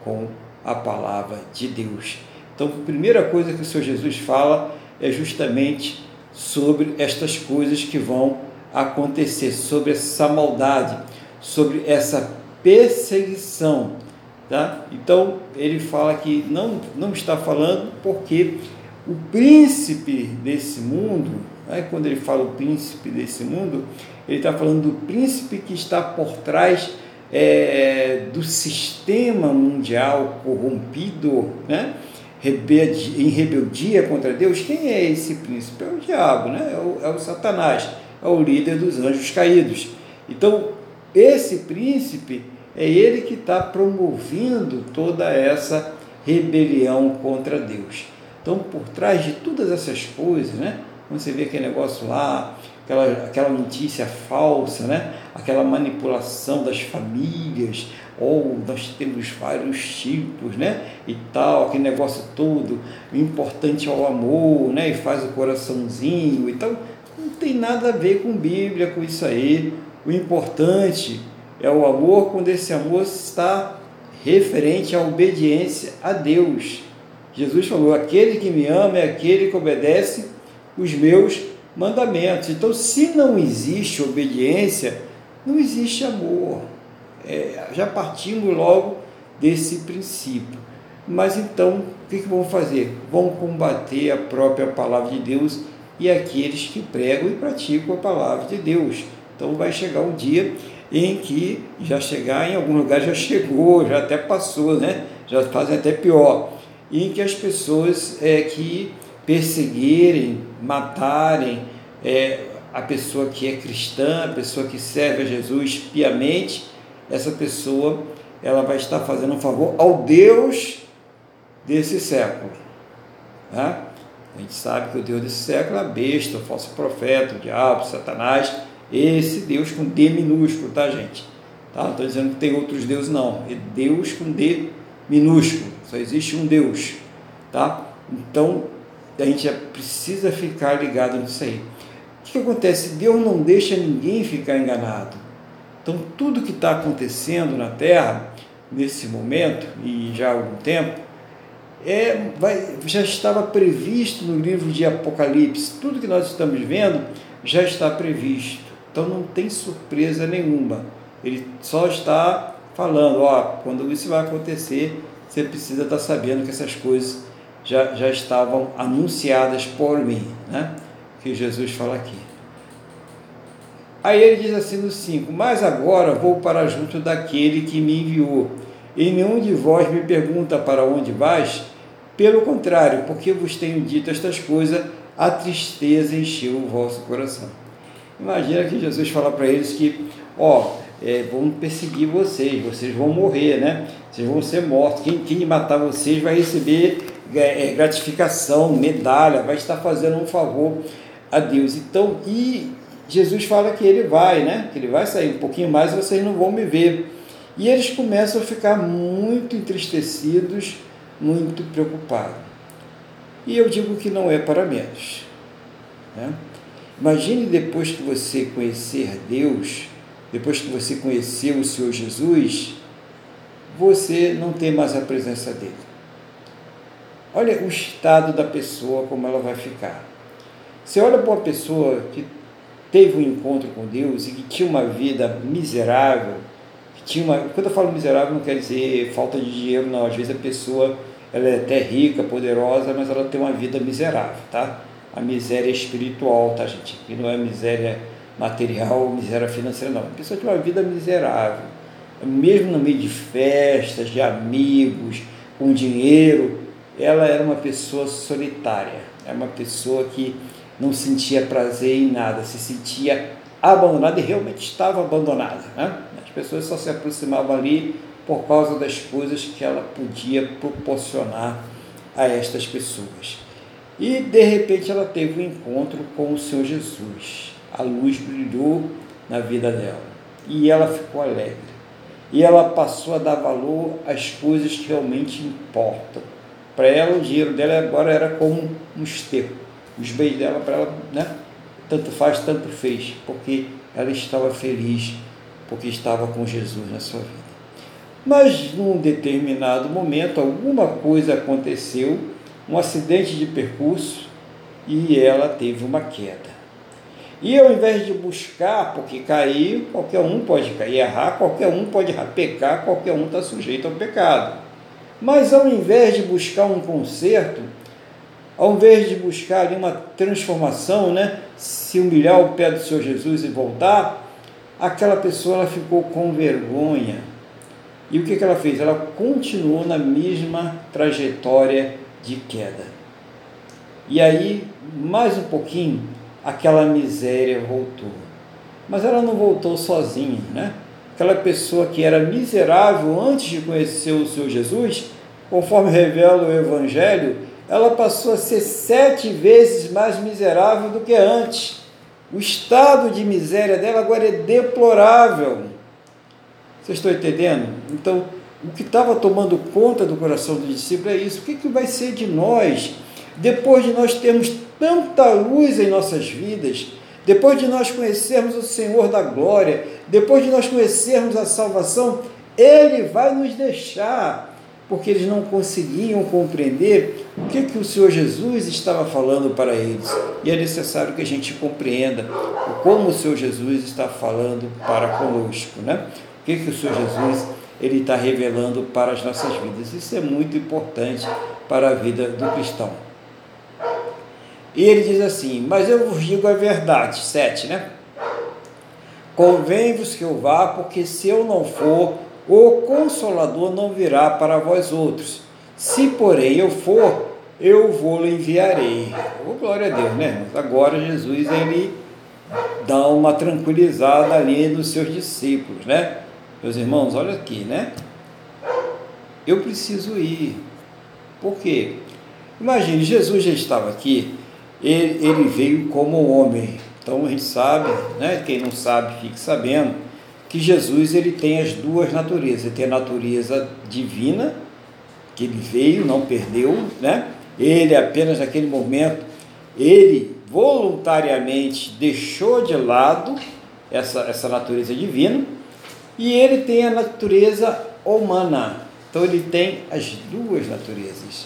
A: com a palavra de Deus. Então, a primeira coisa que o Senhor Jesus fala é justamente sobre estas coisas que vão acontecer, sobre essa maldade, sobre essa perseguição. Tá? Então, ele fala que não, não está falando porque o príncipe desse mundo, né, quando ele fala o príncipe desse mundo, ele está falando do príncipe que está por trás é, do sistema mundial corrompido, né? em rebeldia contra Deus, quem é esse príncipe? É o diabo, né? é, o, é o Satanás, é o líder dos anjos caídos. Então, esse príncipe é ele que está promovendo toda essa rebelião contra Deus. Então, por trás de todas essas coisas, né? Quando você vê aquele negócio lá, aquela, aquela notícia falsa, né? aquela manipulação das famílias, ou nós temos vários tipos, né? E tal, aquele negócio todo, o importante é o amor, né? E faz o coraçãozinho e tal. Não tem nada a ver com Bíblia, com isso aí. O importante é o amor quando esse amor está referente à obediência a Deus. Jesus falou: aquele que me ama é aquele que obedece os meus mandamentos. Então, se não existe obediência, não existe amor. É, já partimos logo desse princípio. Mas então, o que, que vão fazer? Vão combater a própria palavra de Deus e aqueles que pregam e praticam a palavra de Deus. Então vai chegar um dia em que já chegar em algum lugar já chegou, já até passou, né? Já fazem até pior, em que as pessoas é, que perseguirem, matarem é, a pessoa que é cristã, a pessoa que serve a Jesus piamente, essa pessoa ela vai estar fazendo um favor ao Deus desse século. Né? A gente sabe que o Deus desse século é a besta, o falso profeta, o diabo, Satanás, esse Deus com D minúsculo, tá, gente? Tá? Não estou dizendo que tem outros deuses, não. É Deus com D minúsculo. Só existe um Deus, tá? Então, a gente precisa ficar ligado nisso aí. O que acontece? Deus não deixa ninguém ficar enganado. Então, tudo que está acontecendo na Terra, nesse momento, e já há algum tempo, é, vai, já estava previsto no livro de Apocalipse. Tudo que nós estamos vendo já está previsto. Então não tem surpresa nenhuma. Ele só está falando, ó, quando isso vai acontecer, você precisa estar sabendo que essas coisas já, já estavam anunciadas por mim, né? Que Jesus fala aqui. Aí ele diz assim no 5: Mas agora vou para junto daquele que me enviou, e nenhum de vós me pergunta para onde vais, pelo contrário, porque vos tenho dito estas coisas, a tristeza encheu o vosso coração. Imagina que Jesus fala para eles que, ó, é, vão perseguir vocês, vocês vão morrer, né? Vocês vão ser mortos. Quem, quem matar vocês vai receber é, gratificação, medalha, vai estar fazendo um favor a Deus. Então, e Jesus fala que ele vai, né? Que ele vai sair um pouquinho mais e vocês não vão me ver. E eles começam a ficar muito entristecidos muito preocupado. E eu digo que não é para menos. Né? Imagine depois que você conhecer Deus, depois que você conhecer o Senhor Jesus, você não tem mais a presença dele. Olha o estado da pessoa, como ela vai ficar. Você olha para uma pessoa que teve um encontro com Deus e que tinha uma vida miserável, que tinha uma. Quando eu falo miserável, não quer dizer falta de dinheiro, não. Às vezes a pessoa ela é até rica, poderosa, mas ela tem uma vida miserável, tá? A miséria espiritual, tá, gente? Que não é miséria material, miséria financeira, não. A pessoa tem uma vida miserável, mesmo no meio de festas, de amigos, com dinheiro, ela era uma pessoa solitária, é uma pessoa que não sentia prazer em nada, se sentia abandonada e realmente estava abandonada. Né? As pessoas só se aproximavam ali por causa das coisas que ela podia proporcionar a estas pessoas. E de repente ela teve um encontro com o Senhor Jesus. A luz brilhou na vida dela e ela ficou alegre. E ela passou a dar valor às coisas que realmente importam. Para ela, o dinheiro dela agora era como um esterco. Os bens dela, para ela, né? tanto faz, tanto fez, porque ela estava feliz, porque estava com Jesus na sua vida. Mas num determinado momento, alguma coisa aconteceu, um acidente de percurso, e ela teve uma queda. E ao invés de buscar, porque cair, qualquer um pode cair, errar, qualquer um pode errar, pecar, qualquer um está sujeito ao pecado. Mas ao invés de buscar um conserto, ao invés de buscar ali uma transformação, né, se humilhar ao pé do Senhor Jesus e voltar, aquela pessoa ela ficou com vergonha e o que, que ela fez? Ela continuou na mesma trajetória de queda. E aí, mais um pouquinho, aquela miséria voltou. Mas ela não voltou sozinha, né? Aquela pessoa que era miserável antes de conhecer o seu Jesus, conforme revela o Evangelho, ela passou a ser sete vezes mais miserável do que antes. O estado de miséria dela agora é deplorável. Vocês estão entendendo? Então, o que estava tomando conta do coração do discípulo é isso. O que, que vai ser de nós depois de nós termos tanta luz em nossas vidas? Depois de nós conhecermos o Senhor da glória, depois de nós conhecermos a salvação, Ele vai nos deixar, porque eles não conseguiam compreender o que, que o Senhor Jesus estava falando para eles. E é necessário que a gente compreenda como o Senhor Jesus está falando para conosco, né? O que, que o Senhor Jesus ele está revelando para as nossas vidas. Isso é muito importante para a vida do cristão. E ele diz assim: Mas eu vos digo a verdade. 7, né? Convém-vos que eu vá, porque se eu não for, o Consolador não virá para vós outros. Se, porém, eu for, eu vou-lo enviarei. Oh, glória a Deus, né? Agora Jesus ele dá uma tranquilizada ali nos seus discípulos, né? Meus irmãos, olha aqui, né? Eu preciso ir. Por quê? Imagine, Jesus já estava aqui, ele, ele veio como homem. Então a gente sabe, né? Quem não sabe, fique sabendo que Jesus ele tem as duas naturezas. Ele tem a natureza divina, que ele veio, não perdeu, né? Ele apenas naquele momento, ele voluntariamente deixou de lado essa, essa natureza divina e ele tem a natureza humana. Então ele tem as duas naturezas.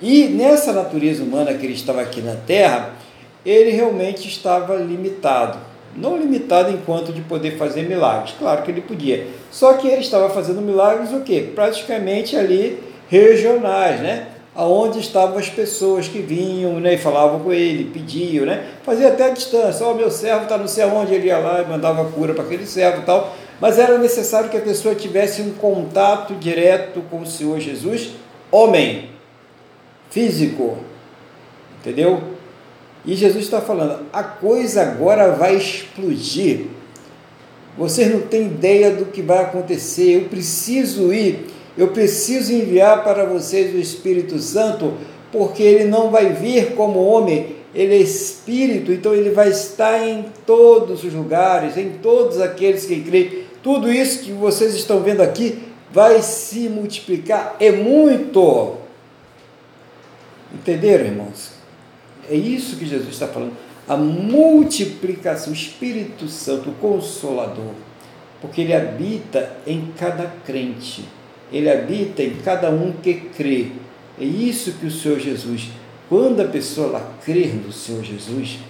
A: E nessa natureza humana que ele estava aqui na Terra, ele realmente estava limitado. Não limitado enquanto de poder fazer milagres, claro que ele podia. Só que ele estava fazendo milagres o quê? Praticamente ali regionais, né? Aonde estavam as pessoas que vinham né, e falavam com ele, pediam, né? Fazia até a distância, ó, oh, meu servo está não sei aonde, ele ia lá e mandava cura para aquele servo e tal. Mas era necessário que a pessoa tivesse um contato direto com o Senhor Jesus, homem, físico, entendeu? E Jesus está falando: a coisa agora vai explodir. Vocês não têm ideia do que vai acontecer. Eu preciso ir, eu preciso enviar para vocês o Espírito Santo, porque ele não vai vir como homem, ele é Espírito, então ele vai estar em todos os lugares, em todos aqueles que creem. Tudo isso que vocês estão vendo aqui vai se multiplicar, é muito. Entenderam, irmãos? É isso que Jesus está falando. A multiplicação, o Espírito Santo, o Consolador, porque ele habita em cada crente, ele habita em cada um que crê. É isso que o Senhor Jesus, quando a pessoa crer no Senhor Jesus,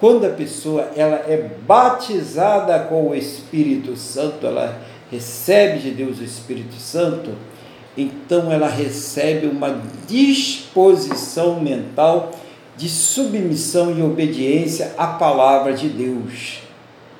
A: quando a pessoa ela é batizada com o Espírito Santo, ela recebe de Deus o Espírito Santo, então ela recebe uma disposição mental de submissão e obediência à palavra de Deus.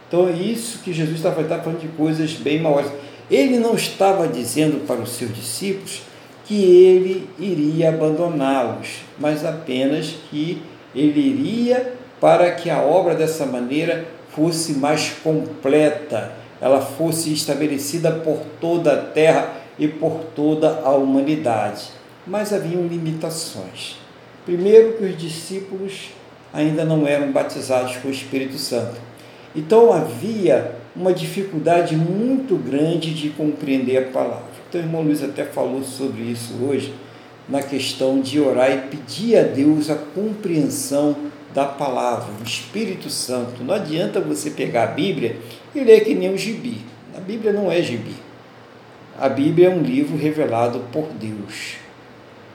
A: Então é isso que Jesus estava, estava falando de coisas bem maiores. Ele não estava dizendo para os seus discípulos que ele iria abandoná-los, mas apenas que ele iria para que a obra dessa maneira fosse mais completa, ela fosse estabelecida por toda a terra e por toda a humanidade. Mas haviam limitações. Primeiro, que os discípulos ainda não eram batizados com o Espírito Santo. Então havia uma dificuldade muito grande de compreender a palavra. Então, o irmão Luiz até falou sobre isso hoje, na questão de orar e pedir a Deus a compreensão da palavra, o Espírito Santo. Não adianta você pegar a Bíblia e ler que nem o gibi. A Bíblia não é gibi. A Bíblia é um livro revelado por Deus,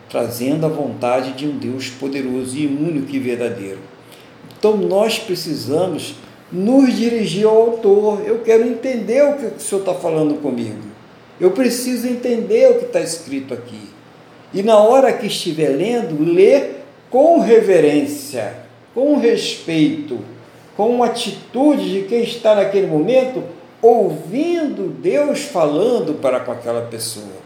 A: trazendo a vontade de um Deus poderoso e único e verdadeiro. Então nós precisamos nos dirigir ao autor. Eu quero entender o que o Senhor está falando comigo. Eu preciso entender o que está escrito aqui. E na hora que estiver lendo, ler com reverência com respeito, com atitude de quem está naquele momento ouvindo Deus falando para com aquela pessoa.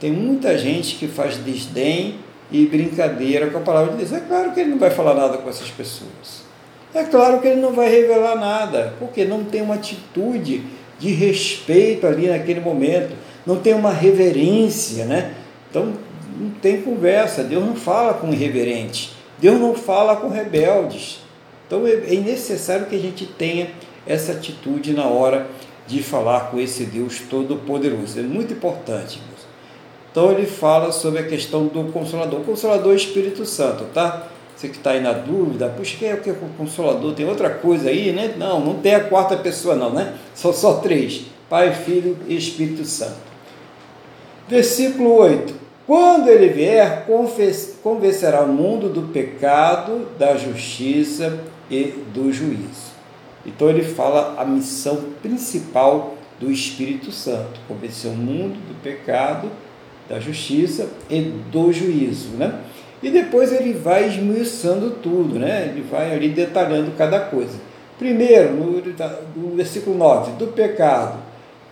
A: Tem muita gente que faz desdém e brincadeira com a palavra de Deus. É claro que ele não vai falar nada com essas pessoas. É claro que ele não vai revelar nada, porque não tem uma atitude de respeito ali naquele momento, não tem uma reverência, né? Então não tem conversa, Deus não fala com irreverente. Deus não fala com rebeldes. Então é, é necessário que a gente tenha essa atitude na hora de falar com esse Deus Todo-Poderoso. É muito importante. Então ele fala sobre a questão do Consolador. O Consolador é o Espírito Santo, tá? Você que está aí na dúvida, puxa, quem é o que o Consolador? Tem outra coisa aí, né? Não, não tem a quarta pessoa não, né? São só três, Pai, Filho e Espírito Santo. Versículo 8. Quando ele vier, convencerá o mundo do pecado, da justiça e do juízo. Então ele fala a missão principal do Espírito Santo, convencer o mundo do pecado, da justiça e do juízo, né? E depois ele vai esmiuçando tudo, né? Ele vai ali detalhando cada coisa. Primeiro, no, no versículo 9, do pecado,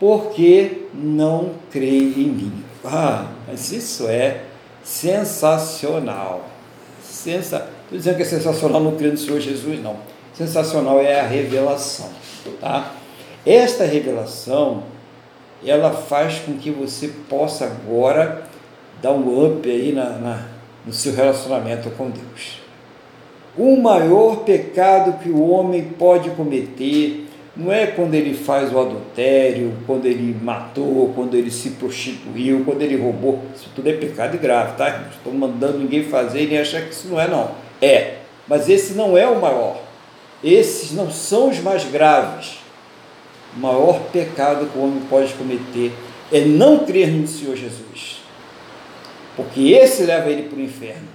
A: porque não crê em mim. Ah, mas isso é sensacional. Sensa... Estou dizendo que é sensacional não crer no Senhor Jesus, não. Sensacional é a revelação, tá? Esta revelação, ela faz com que você possa agora dar um up aí na, na no seu relacionamento com Deus. O maior pecado que o homem pode cometer não é quando ele faz o adultério, quando ele matou, quando ele se prostituiu, quando ele roubou. Isso tudo é pecado grave, tá? Não estou mandando ninguém fazer e nem achar que isso não é, não. É, mas esse não é o maior. Esses não são os mais graves. O maior pecado que o homem pode cometer é não crer no Senhor Jesus. Porque esse leva ele para o inferno.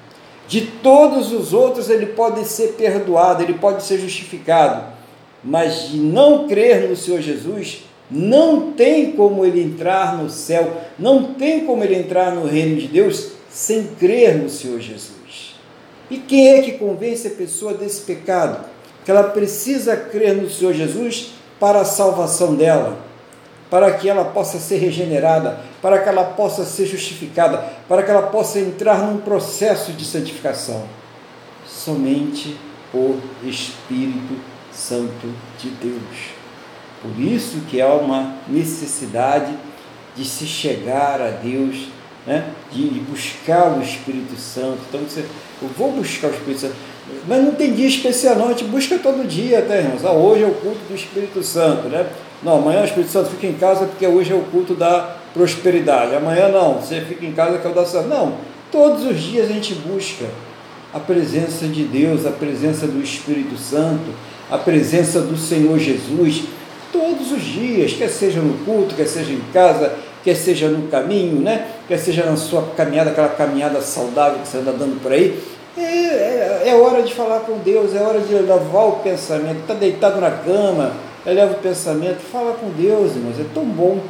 A: De todos os outros ele pode ser perdoado, ele pode ser justificado, mas de não crer no Senhor Jesus, não tem como ele entrar no céu, não tem como ele entrar no reino de Deus sem crer no Senhor Jesus. E quem é que convence a pessoa desse pecado? Que ela precisa crer no Senhor Jesus para a salvação dela para que ela possa ser regenerada, para que ela possa ser justificada, para que ela possa entrar num processo de santificação. Somente o Espírito Santo de Deus. Por isso que há uma necessidade de se chegar a Deus, né? de buscar o Espírito Santo. Então você, eu vou buscar o Espírito Santo. Mas não tem dia especial, não. A gente busca todo dia, tá, irmãos? Ah, hoje é o culto do Espírito Santo, né? Não, amanhã o Espírito Santo fica em casa porque hoje é o culto da prosperidade. Amanhã não, você fica em casa que é o da saúde. Não, todos os dias a gente busca a presença de Deus, a presença do Espírito Santo, a presença do Senhor Jesus, todos os dias, quer seja no culto, quer seja em casa, quer seja no caminho, né? quer seja na sua caminhada, aquela caminhada saudável que você anda dando por aí. É, é, é hora de falar com Deus, é hora de lavar o pensamento, está deitado na cama, eleva o pensamento, fala com Deus, irmãos. É tão bom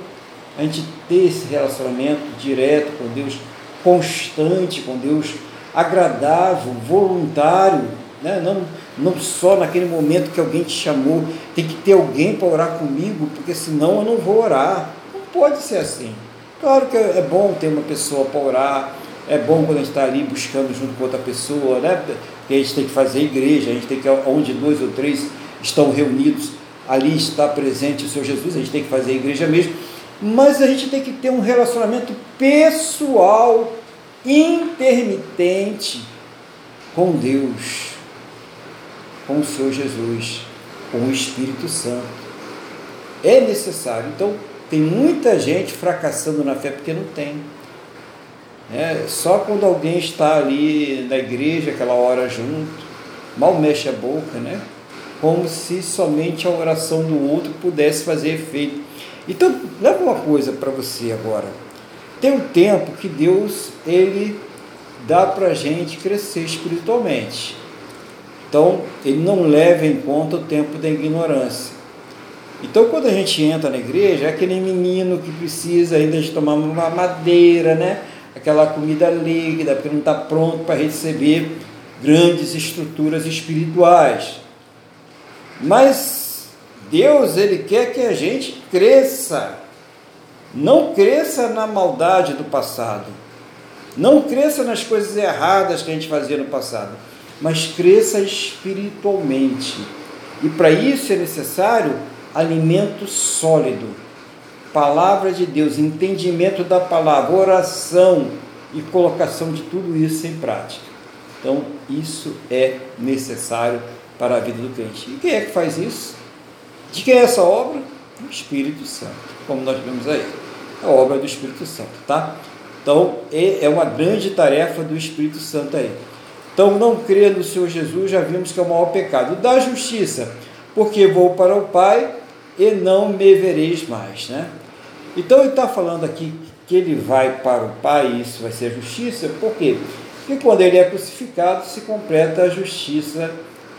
A: a gente ter esse relacionamento direto com Deus, constante com Deus, agradável, voluntário, né? não, não só naquele momento que alguém te chamou, tem que ter alguém para orar comigo, porque senão eu não vou orar. Não pode ser assim. Claro que é bom ter uma pessoa para orar, é bom quando a gente está ali buscando junto com outra pessoa, né? Porque a gente tem que fazer igreja, a gente tem que, onde dois ou três estão reunidos, ali está presente o Senhor Jesus, a gente tem que fazer igreja mesmo, mas a gente tem que ter um relacionamento pessoal, intermitente com Deus, com o Senhor Jesus, com o Espírito Santo. É necessário. Então, tem muita gente fracassando na fé porque não tem. É, só quando alguém está ali na igreja, aquela hora junto, mal mexe a boca, né? como se somente a oração do outro pudesse fazer efeito. Então, leva uma coisa para você agora. Tem um tempo que Deus ele dá para a gente crescer espiritualmente. Então, ele não leva em conta o tempo da ignorância. Então, quando a gente entra na igreja, é aquele menino que precisa ainda de tomar uma madeira, né? aquela comida líquida, porque não está pronto para receber grandes estruturas espirituais. Mas Deus, Ele quer que a gente cresça. Não cresça na maldade do passado. Não cresça nas coisas erradas que a gente fazia no passado. Mas cresça espiritualmente. E para isso é necessário alimento sólido. Palavra de Deus, entendimento da palavra, oração e colocação de tudo isso em prática. Então, isso é necessário para a vida do crente. E quem é que faz isso? De quem é essa obra? O Espírito Santo, como nós vemos aí. É a obra do Espírito Santo, tá? Então, é, é uma grande tarefa do Espírito Santo aí. Então, não crer no Senhor Jesus, já vimos que é o maior pecado. Da justiça, porque vou para o Pai e não me vereis mais, né? Então, ele está falando aqui que ele vai para o Pai e isso vai ser justiça, por quê? Porque quando ele é crucificado, se completa a justiça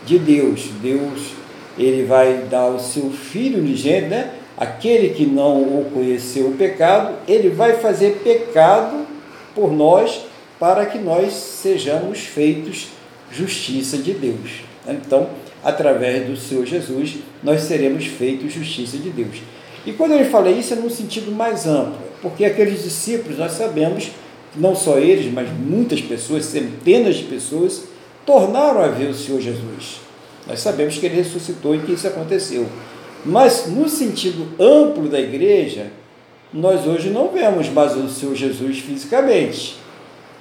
A: de Deus. Deus, ele vai dar o seu Filho unigênito, né? Aquele que não o conheceu o pecado, ele vai fazer pecado por nós para que nós sejamos feitos justiça de Deus. Então, através do Senhor Jesus, nós seremos feitos justiça de Deus. E quando ele fala isso, é num sentido mais amplo, porque aqueles discípulos, nós sabemos, não só eles, mas muitas pessoas, centenas de pessoas, tornaram a ver o Senhor Jesus. Nós sabemos que ele ressuscitou e que isso aconteceu. Mas no sentido amplo da igreja, nós hoje não vemos mais o Senhor Jesus fisicamente.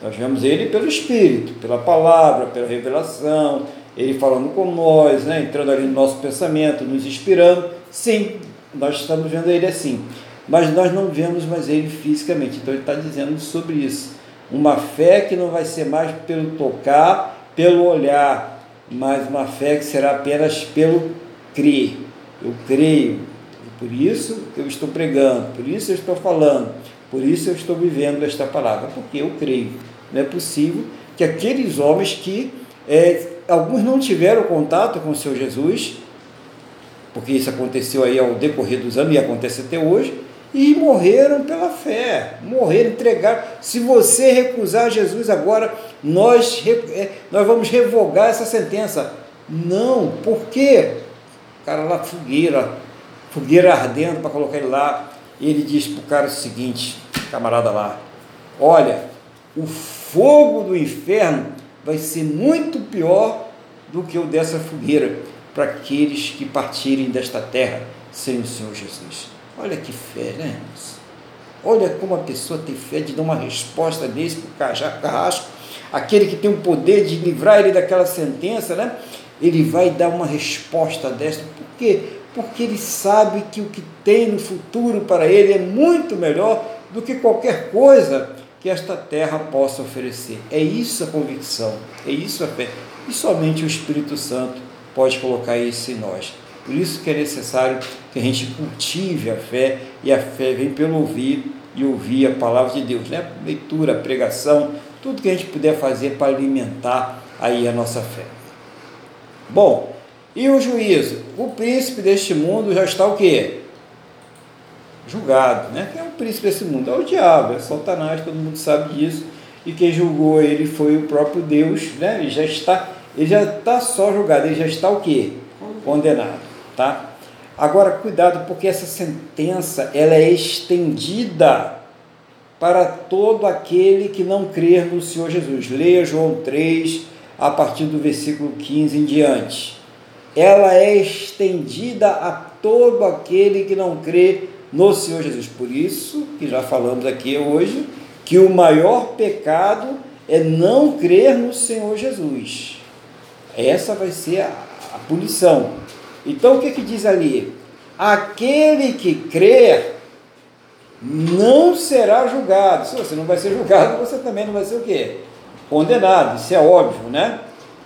A: Nós vemos ele pelo Espírito, pela palavra, pela revelação, ele falando com nós, né, entrando ali no nosso pensamento, nos inspirando. Sim, nós estamos vendo ele assim, mas nós não vemos mais ele fisicamente. Então ele está dizendo sobre isso. Uma fé que não vai ser mais pelo tocar, pelo olhar, mas uma fé que será apenas pelo crer. Eu creio, por isso eu estou pregando, por isso eu estou falando, por isso eu estou vivendo esta palavra, porque eu creio. Não é possível que aqueles homens que é, alguns não tiveram contato com o Senhor Jesus, porque isso aconteceu aí ao decorrer dos anos e acontece até hoje, e morreram pela fé, morreram, entregaram. Se você recusar Jesus agora, nós, é, nós vamos revogar essa sentença. Não, por quê? O cara lá, fogueira, fogueira ardendo para colocar ele lá. Ele diz para o cara o seguinte, camarada lá: Olha, o fogo do inferno vai ser muito pior do que o dessa fogueira para aqueles que partirem desta terra sem o Senhor Jesus. Olha que fé, né, irmãos? Olha como a pessoa tem fé de dar uma resposta desse para o carrasco, aquele que tem o poder de livrar ele daquela sentença, né? Ele vai dar uma resposta desta. Por quê? Porque ele sabe que o que tem no futuro para ele é muito melhor do que qualquer coisa que esta terra possa oferecer. É isso a convicção, é isso a fé. E somente o Espírito Santo pode colocar isso em nós. Por isso que é necessário que a gente cultive a fé, e a fé vem pelo ouvir e ouvir a palavra de Deus, né? Leitura, pregação, tudo que a gente puder fazer para alimentar aí a nossa fé. Bom, e o juízo? O príncipe deste mundo já está o quê? Julgado, né? Quem é o príncipe desse mundo? É o diabo, é Satanás, todo mundo sabe disso. E quem julgou ele foi o próprio Deus, né? Ele já está, ele já está só julgado, ele já está o quê? Condenado, tá? Agora, cuidado, porque essa sentença ela é estendida para todo aquele que não crer no Senhor Jesus. Leia João 3, a partir do versículo 15 em diante. Ela é estendida a todo aquele que não crê no Senhor Jesus. Por isso que já falamos aqui hoje que o maior pecado é não crer no Senhor Jesus. Essa vai ser a, a punição. Então o que, que diz ali? Aquele que crer não será julgado. Se você não vai ser julgado, você também não vai ser o quê? Condenado, isso é óbvio, né?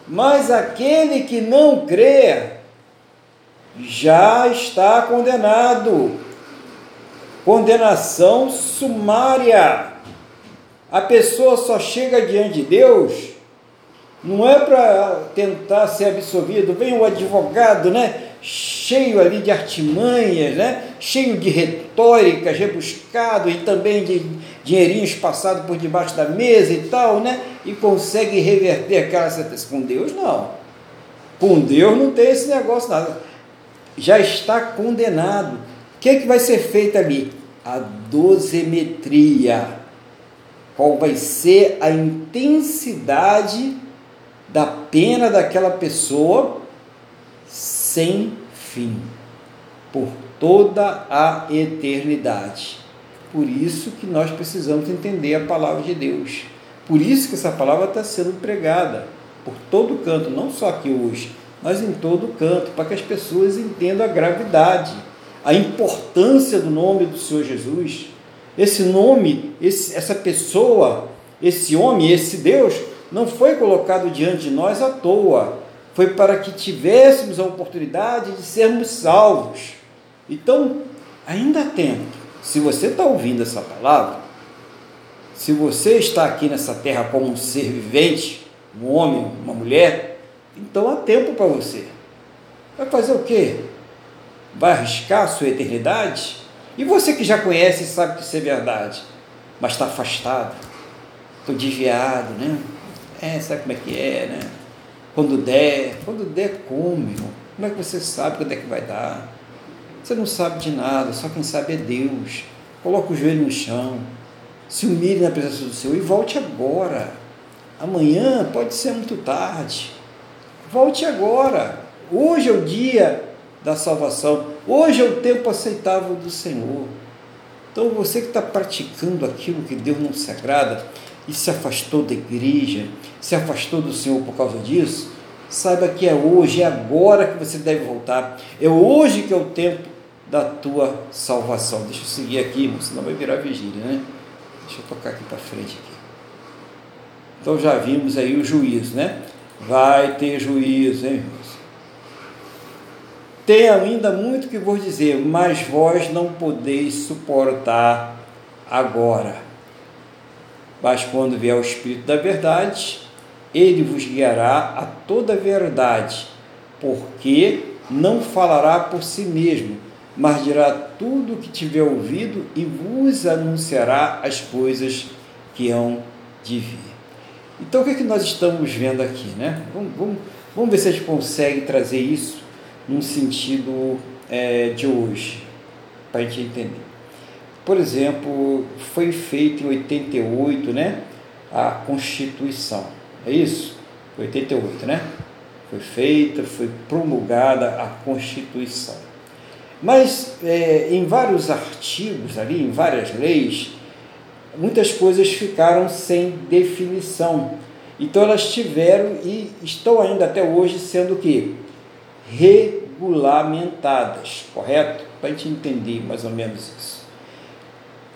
A: Mas aquele que não crer já está condenado condenação sumária. A pessoa só chega diante de Deus, não é para tentar ser absolvido, vem o advogado, né? Cheio ali de artimanhas, né? Cheio de retóricas, rebuscado e também de dinheirinhos passados por debaixo da mesa e tal, né? E consegue reverter aquela sentença. Com Deus, não. Com Deus não tem esse negócio nada. Já está condenado o que, é que vai ser feito ali? A dosimetria. Qual vai ser a intensidade da pena daquela pessoa sem fim, por toda a eternidade. Por isso que nós precisamos entender a palavra de Deus. Por isso que essa palavra está sendo pregada por todo canto, não só aqui hoje, mas em todo canto, para que as pessoas entendam a gravidade a importância do nome do Senhor Jesus. Esse nome, esse, essa pessoa, esse homem, esse Deus, não foi colocado diante de nós à toa. Foi para que tivéssemos a oportunidade de sermos salvos. Então, ainda há tempo. Se você está ouvindo essa palavra, se você está aqui nessa terra como um ser vivente, um homem, uma mulher, então há tempo para você. Vai fazer o quê? Vai arriscar a sua eternidade? E você que já conhece e sabe que isso é verdade, mas está afastado, estou desviado, né? É, sabe como é que é, né? Quando der, quando der, como, irmão? Como é que você sabe quando é que vai dar? Você não sabe de nada, só quem sabe é Deus. Coloque o joelho no chão, se humilhe na presença do Senhor e volte agora. Amanhã pode ser muito tarde. Volte agora. Hoje é o dia da salvação. Hoje é o tempo aceitável do Senhor. Então você que está praticando aquilo que Deus não se agrada e se afastou da igreja, se afastou do Senhor por causa disso, saiba que é hoje, é agora que você deve voltar. É hoje que é o tempo da tua salvação. Deixa eu seguir aqui, senão vai virar vigília, né? Deixa eu tocar aqui para frente aqui. Então já vimos aí o juízo, né? Vai ter juízo, hein, irmãos? Tem ainda muito que vou dizer, mas vós não podeis suportar agora. Mas quando vier o Espírito da verdade, ele vos guiará a toda a verdade, porque não falará por si mesmo, mas dirá tudo o que tiver ouvido e vos anunciará as coisas que hão de vir. Então, o que, é que nós estamos vendo aqui? Né? Vamos, vamos, vamos ver se a gente consegue trazer isso num sentido é, de hoje, para a gente entender. Por exemplo, foi feito em 88 né, a Constituição, é isso? 88, né? Foi feita, foi promulgada a Constituição. Mas é, em vários artigos ali, em várias leis, muitas coisas ficaram sem definição. Então elas tiveram e estão ainda até hoje sendo o quê? Regulamentadas, correto? Para a gente entender mais ou menos isso.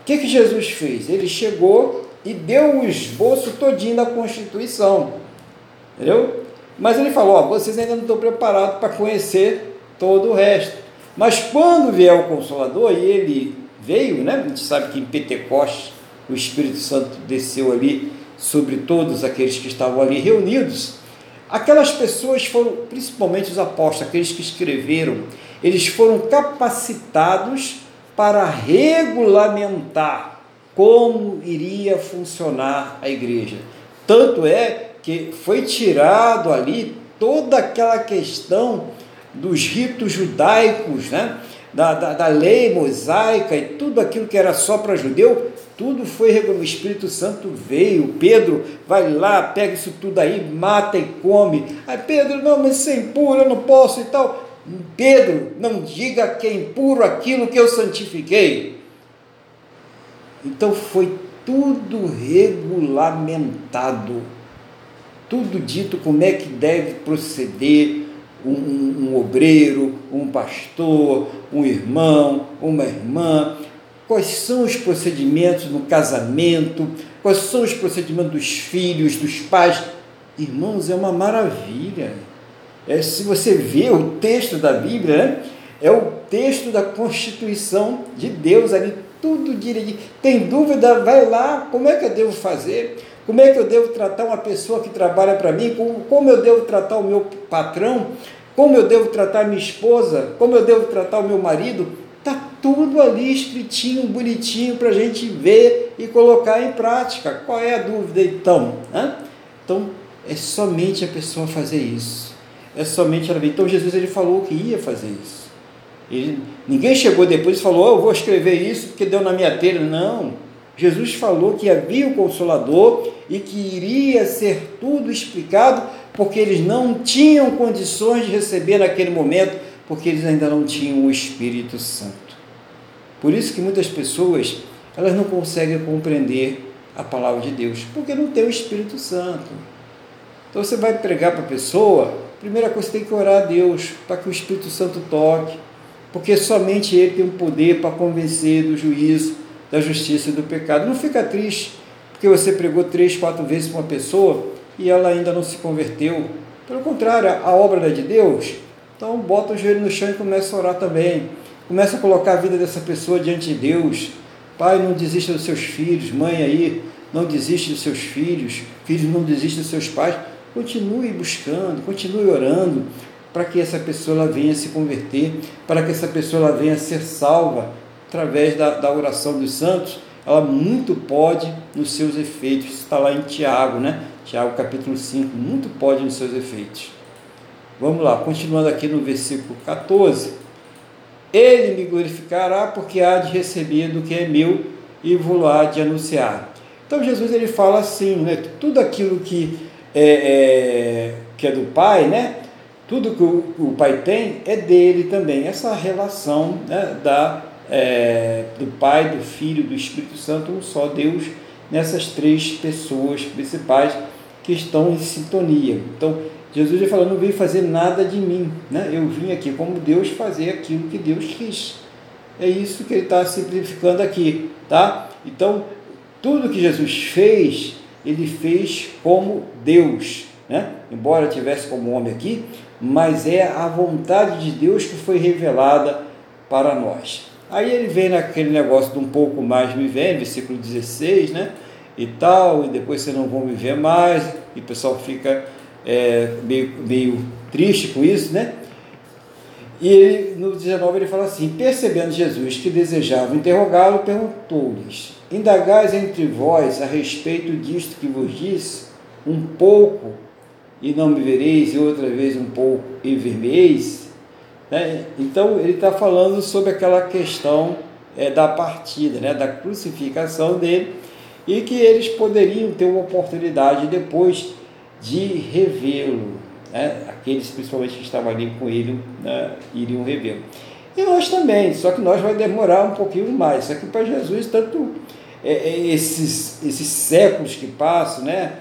A: O que, que Jesus fez? Ele chegou e deu o esboço todinho da Constituição. Entendeu? Mas ele falou, ó, vocês ainda não estão preparados para conhecer todo o resto. Mas quando vier o Consolador, e ele veio, né? A gente sabe que em Pentecostes o Espírito Santo desceu ali sobre todos aqueles que estavam ali reunidos. Aquelas pessoas foram, principalmente os apóstolos, aqueles que escreveram, eles foram capacitados para regulamentar como iria funcionar a igreja. Tanto é que foi tirado ali toda aquela questão dos ritos judaicos, né? da, da, da lei mosaica e tudo aquilo que era só para judeu, tudo foi o Espírito Santo veio. Pedro vai lá, pega isso tudo aí, mata e come. Aí Pedro, não, mas isso é impuro, eu não posso e tal. Pedro, não diga que é impuro aquilo que eu santifiquei. Então foi tudo regulamentado, tudo dito como é que deve proceder um, um, um obreiro, um pastor, um irmão, uma irmã, quais são os procedimentos no casamento, quais são os procedimentos dos filhos, dos pais. Irmãos, é uma maravilha. É, se você vê o texto da Bíblia, né, é o texto da Constituição de Deus ali, tudo direitinho. Tem dúvida? Vai lá, como é que eu devo fazer? Como é que eu devo tratar uma pessoa que trabalha para mim? Como, como eu devo tratar o meu patrão? Como eu devo tratar minha esposa? Como eu devo tratar o meu marido? Tudo ali escritinho, bonitinho para a gente ver e colocar em prática. Qual é a dúvida então? Hã? Então, é somente a pessoa fazer isso. É somente ela ver. Então, Jesus ele falou que ia fazer isso. Ele, ninguém chegou depois e falou: oh, Eu vou escrever isso porque deu na minha telha. Não. Jesus falou que havia o Consolador e que iria ser tudo explicado, porque eles não tinham condições de receber naquele momento, porque eles ainda não tinham o Espírito Santo. Por isso que muitas pessoas elas não conseguem compreender a palavra de Deus, porque não tem o Espírito Santo. Então você vai pregar para a pessoa, primeira coisa você tem que orar a Deus para que o Espírito Santo toque, porque somente Ele tem o poder para convencer do juízo, da justiça e do pecado. Não fica triste porque você pregou três, quatro vezes para uma pessoa e ela ainda não se converteu. Pelo contrário, a obra é de Deus. Então bota o joelho no chão e começa a orar também. Começa a colocar a vida dessa pessoa diante de Deus. Pai, não desista dos seus filhos. Mãe aí, não desiste dos seus filhos. Filhos, não desista dos seus pais. Continue buscando, continue orando para que essa pessoa venha se converter, para que essa pessoa venha ser salva através da, da oração dos santos ela muito pode nos seus efeitos. Está lá em Tiago, né? Tiago capítulo 5, muito pode nos seus efeitos. Vamos lá, continuando aqui no versículo 14. Ele me glorificará porque há de receber do que é meu e vou lá de anunciar. Então Jesus ele fala assim, né? Tudo aquilo que é, é, que é do Pai, né? Tudo que o, o Pai tem é dele também. Essa relação né, da é, do Pai, do Filho, do Espírito Santo, um só Deus, nessas três pessoas principais que estão em sintonia. Então, Jesus ele falou, não veio fazer nada de mim, né? eu vim aqui como Deus fazer aquilo que Deus quis. É isso que ele está simplificando aqui, tá? Então, tudo que Jesus fez, ele fez como Deus, né? Embora tivesse como homem aqui, mas é a vontade de Deus que foi revelada para nós. Aí ele vem naquele negócio de um pouco mais me vem, versículo 16, né? E tal, e depois vocês não vão me ver mais, e o pessoal fica é, meio, meio triste com isso, né? E ele, no 19 ele fala assim: Percebendo Jesus que desejava interrogá-lo, perguntou-lhes: Indagais entre vós a respeito disto que vos disse, um pouco e não me vereis, e outra vez um pouco e vermeis? Né? Então, ele está falando sobre aquela questão é, da partida, né? da crucificação dele, e que eles poderiam ter uma oportunidade depois de revê-lo. Né? Aqueles, principalmente, que estavam ali com ele, né? iriam revê-lo. E nós também, só que nós vai demorar um pouquinho mais. Só que para Jesus, tanto é, é, esses, esses séculos que passam, né?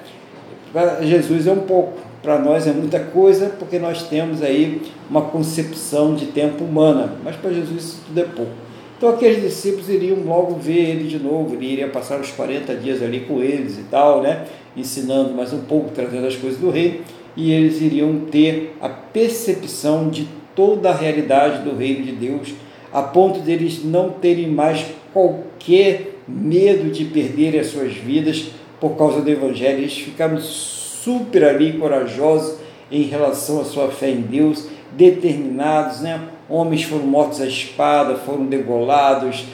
A: para Jesus é um pouco para nós é muita coisa, porque nós temos aí uma concepção de tempo humana, mas para Jesus isso tudo é pouco. Então aqueles discípulos iriam logo ver ele de novo, ele iria passar os 40 dias ali com eles e tal, né? Ensinando mais um pouco, trazendo as coisas do reino, e eles iriam ter a percepção de toda a realidade do reino de Deus, a ponto deles não terem mais qualquer medo de perderem as suas vidas por causa do Evangelho, eles ficaram super ali corajosos em relação à sua fé em Deus, determinados, né? Homens foram mortos à espada, foram degolados,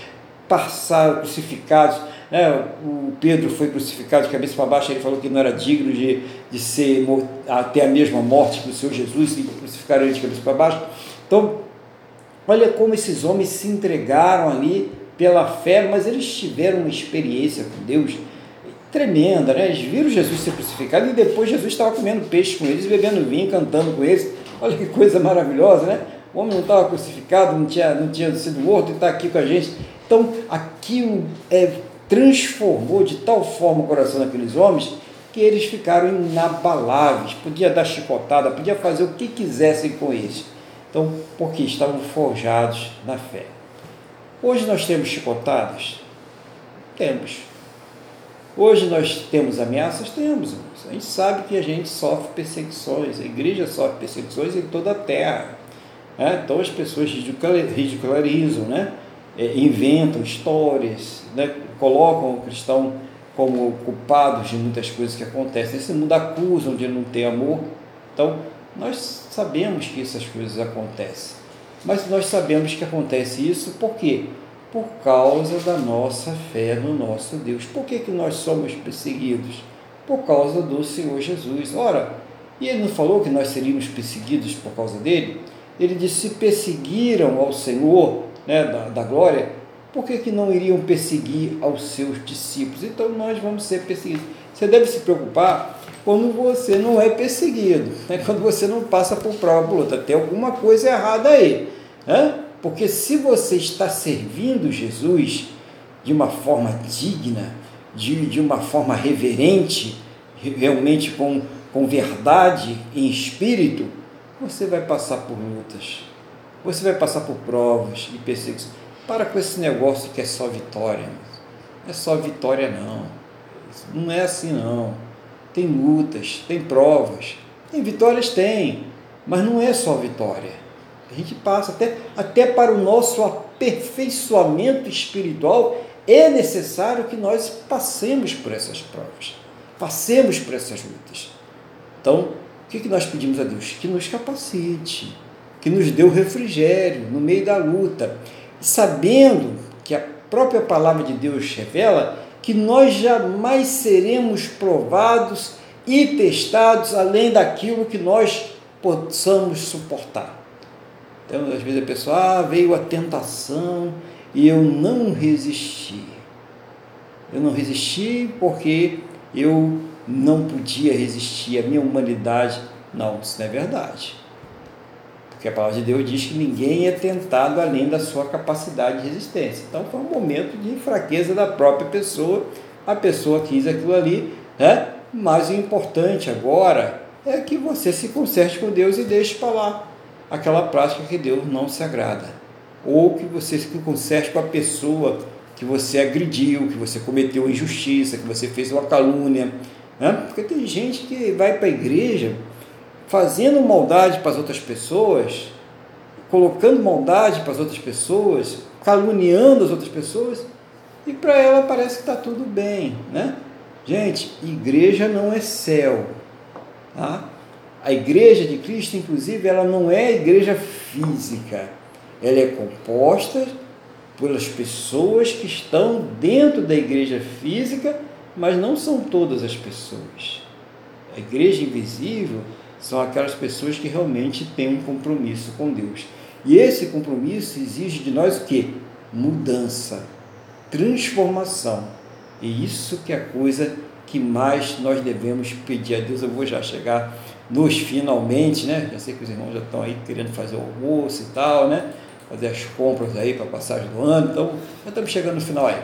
A: passaram crucificados. Né? O Pedro foi crucificado de cabeça para baixo, ele falou que não era digno de, de ser até a mesma morte que o Senhor Jesus, e crucificaram ele de cabeça para baixo. Então, olha como esses homens se entregaram ali pela fé, mas eles tiveram uma experiência com Deus tremenda, né? Eles viram Jesus ser crucificado e depois Jesus estava comendo peixe com eles, bebendo vinho, cantando com eles. Olha que coisa maravilhosa, né? O homem não estava crucificado, não tinha, não tinha sido morto e está aqui com a gente. Então, aquilo é, transformou de tal forma o coração daqueles homens que eles ficaram inabaláveis. Podia dar chicotada, podia fazer o que quisessem com eles. Então, porque estavam forjados na fé. Hoje nós temos chicotadas? Temos Hoje nós temos ameaças? Temos. A gente sabe que a gente sofre perseguições, a igreja sofre perseguições em toda a terra. Né? Então as pessoas ridicularizam, né? É, inventam histórias, né? Colocam o cristão como culpados de muitas coisas que acontecem. Esse mundo acusam de não ter amor. Então nós sabemos que essas coisas acontecem. Mas nós sabemos que acontece isso por quê? por causa da nossa fé no nosso Deus. Por que, que nós somos perseguidos? Por causa do Senhor Jesus. Ora, e ele não falou que nós seríamos perseguidos por causa dele? Ele disse: se perseguiram ao Senhor né, da, da glória, por que, que não iriam perseguir aos seus discípulos? Então nós vamos ser perseguidos. Você deve se preocupar quando você não é perseguido, né? quando você não passa por prova por luta. Tem alguma coisa errada aí. Né? Porque se você está servindo Jesus de uma forma digna, de, de uma forma reverente, realmente com, com verdade em espírito, você vai passar por lutas. você vai passar por provas e perseguições. Para com esse negócio que é só vitória. É só vitória, não. Não é assim, não. Tem lutas, tem provas. Tem vitórias? Tem. Mas não é só vitória. A gente passa até, até para o nosso aperfeiçoamento espiritual é necessário que nós passemos por essas provas, passemos por essas lutas. Então, o que nós pedimos a Deus? Que nos capacite, que nos dê o refrigério no meio da luta, sabendo que a própria palavra de Deus revela que nós jamais seremos provados e testados além daquilo que nós possamos suportar. Então, às vezes a pessoa, ah, veio a tentação e eu não resisti. Eu não resisti porque eu não podia resistir, a minha humanidade. Não, isso não é verdade. Porque a palavra de Deus diz que ninguém é tentado além da sua capacidade de resistência. Então foi um momento de fraqueza da própria pessoa, a pessoa quis aquilo ali, né? mas o importante agora é que você se conserte com Deus e deixe para lá aquela prática que Deus não se agrada. Ou que você se conserte com a pessoa que você agrediu, que você cometeu injustiça, que você fez uma calúnia. Né? Porque tem gente que vai para a igreja fazendo maldade para as outras pessoas, colocando maldade para as outras pessoas, caluniando as outras pessoas, e para ela parece que está tudo bem. Né? Gente, igreja não é céu. Tá? A igreja de Cristo, inclusive, ela não é igreja física. Ela é composta pelas pessoas que estão dentro da igreja física, mas não são todas as pessoas. A igreja invisível são aquelas pessoas que realmente têm um compromisso com Deus. E esse compromisso exige de nós o quê? Mudança, transformação. E isso que é a coisa que mais nós devemos pedir a Deus. Eu vou já chegar nos finalmente, né? Já sei que os irmãos já estão aí querendo fazer o almoço e tal, né? Fazer as compras aí para a passagem do ano, então já estamos chegando no final aí.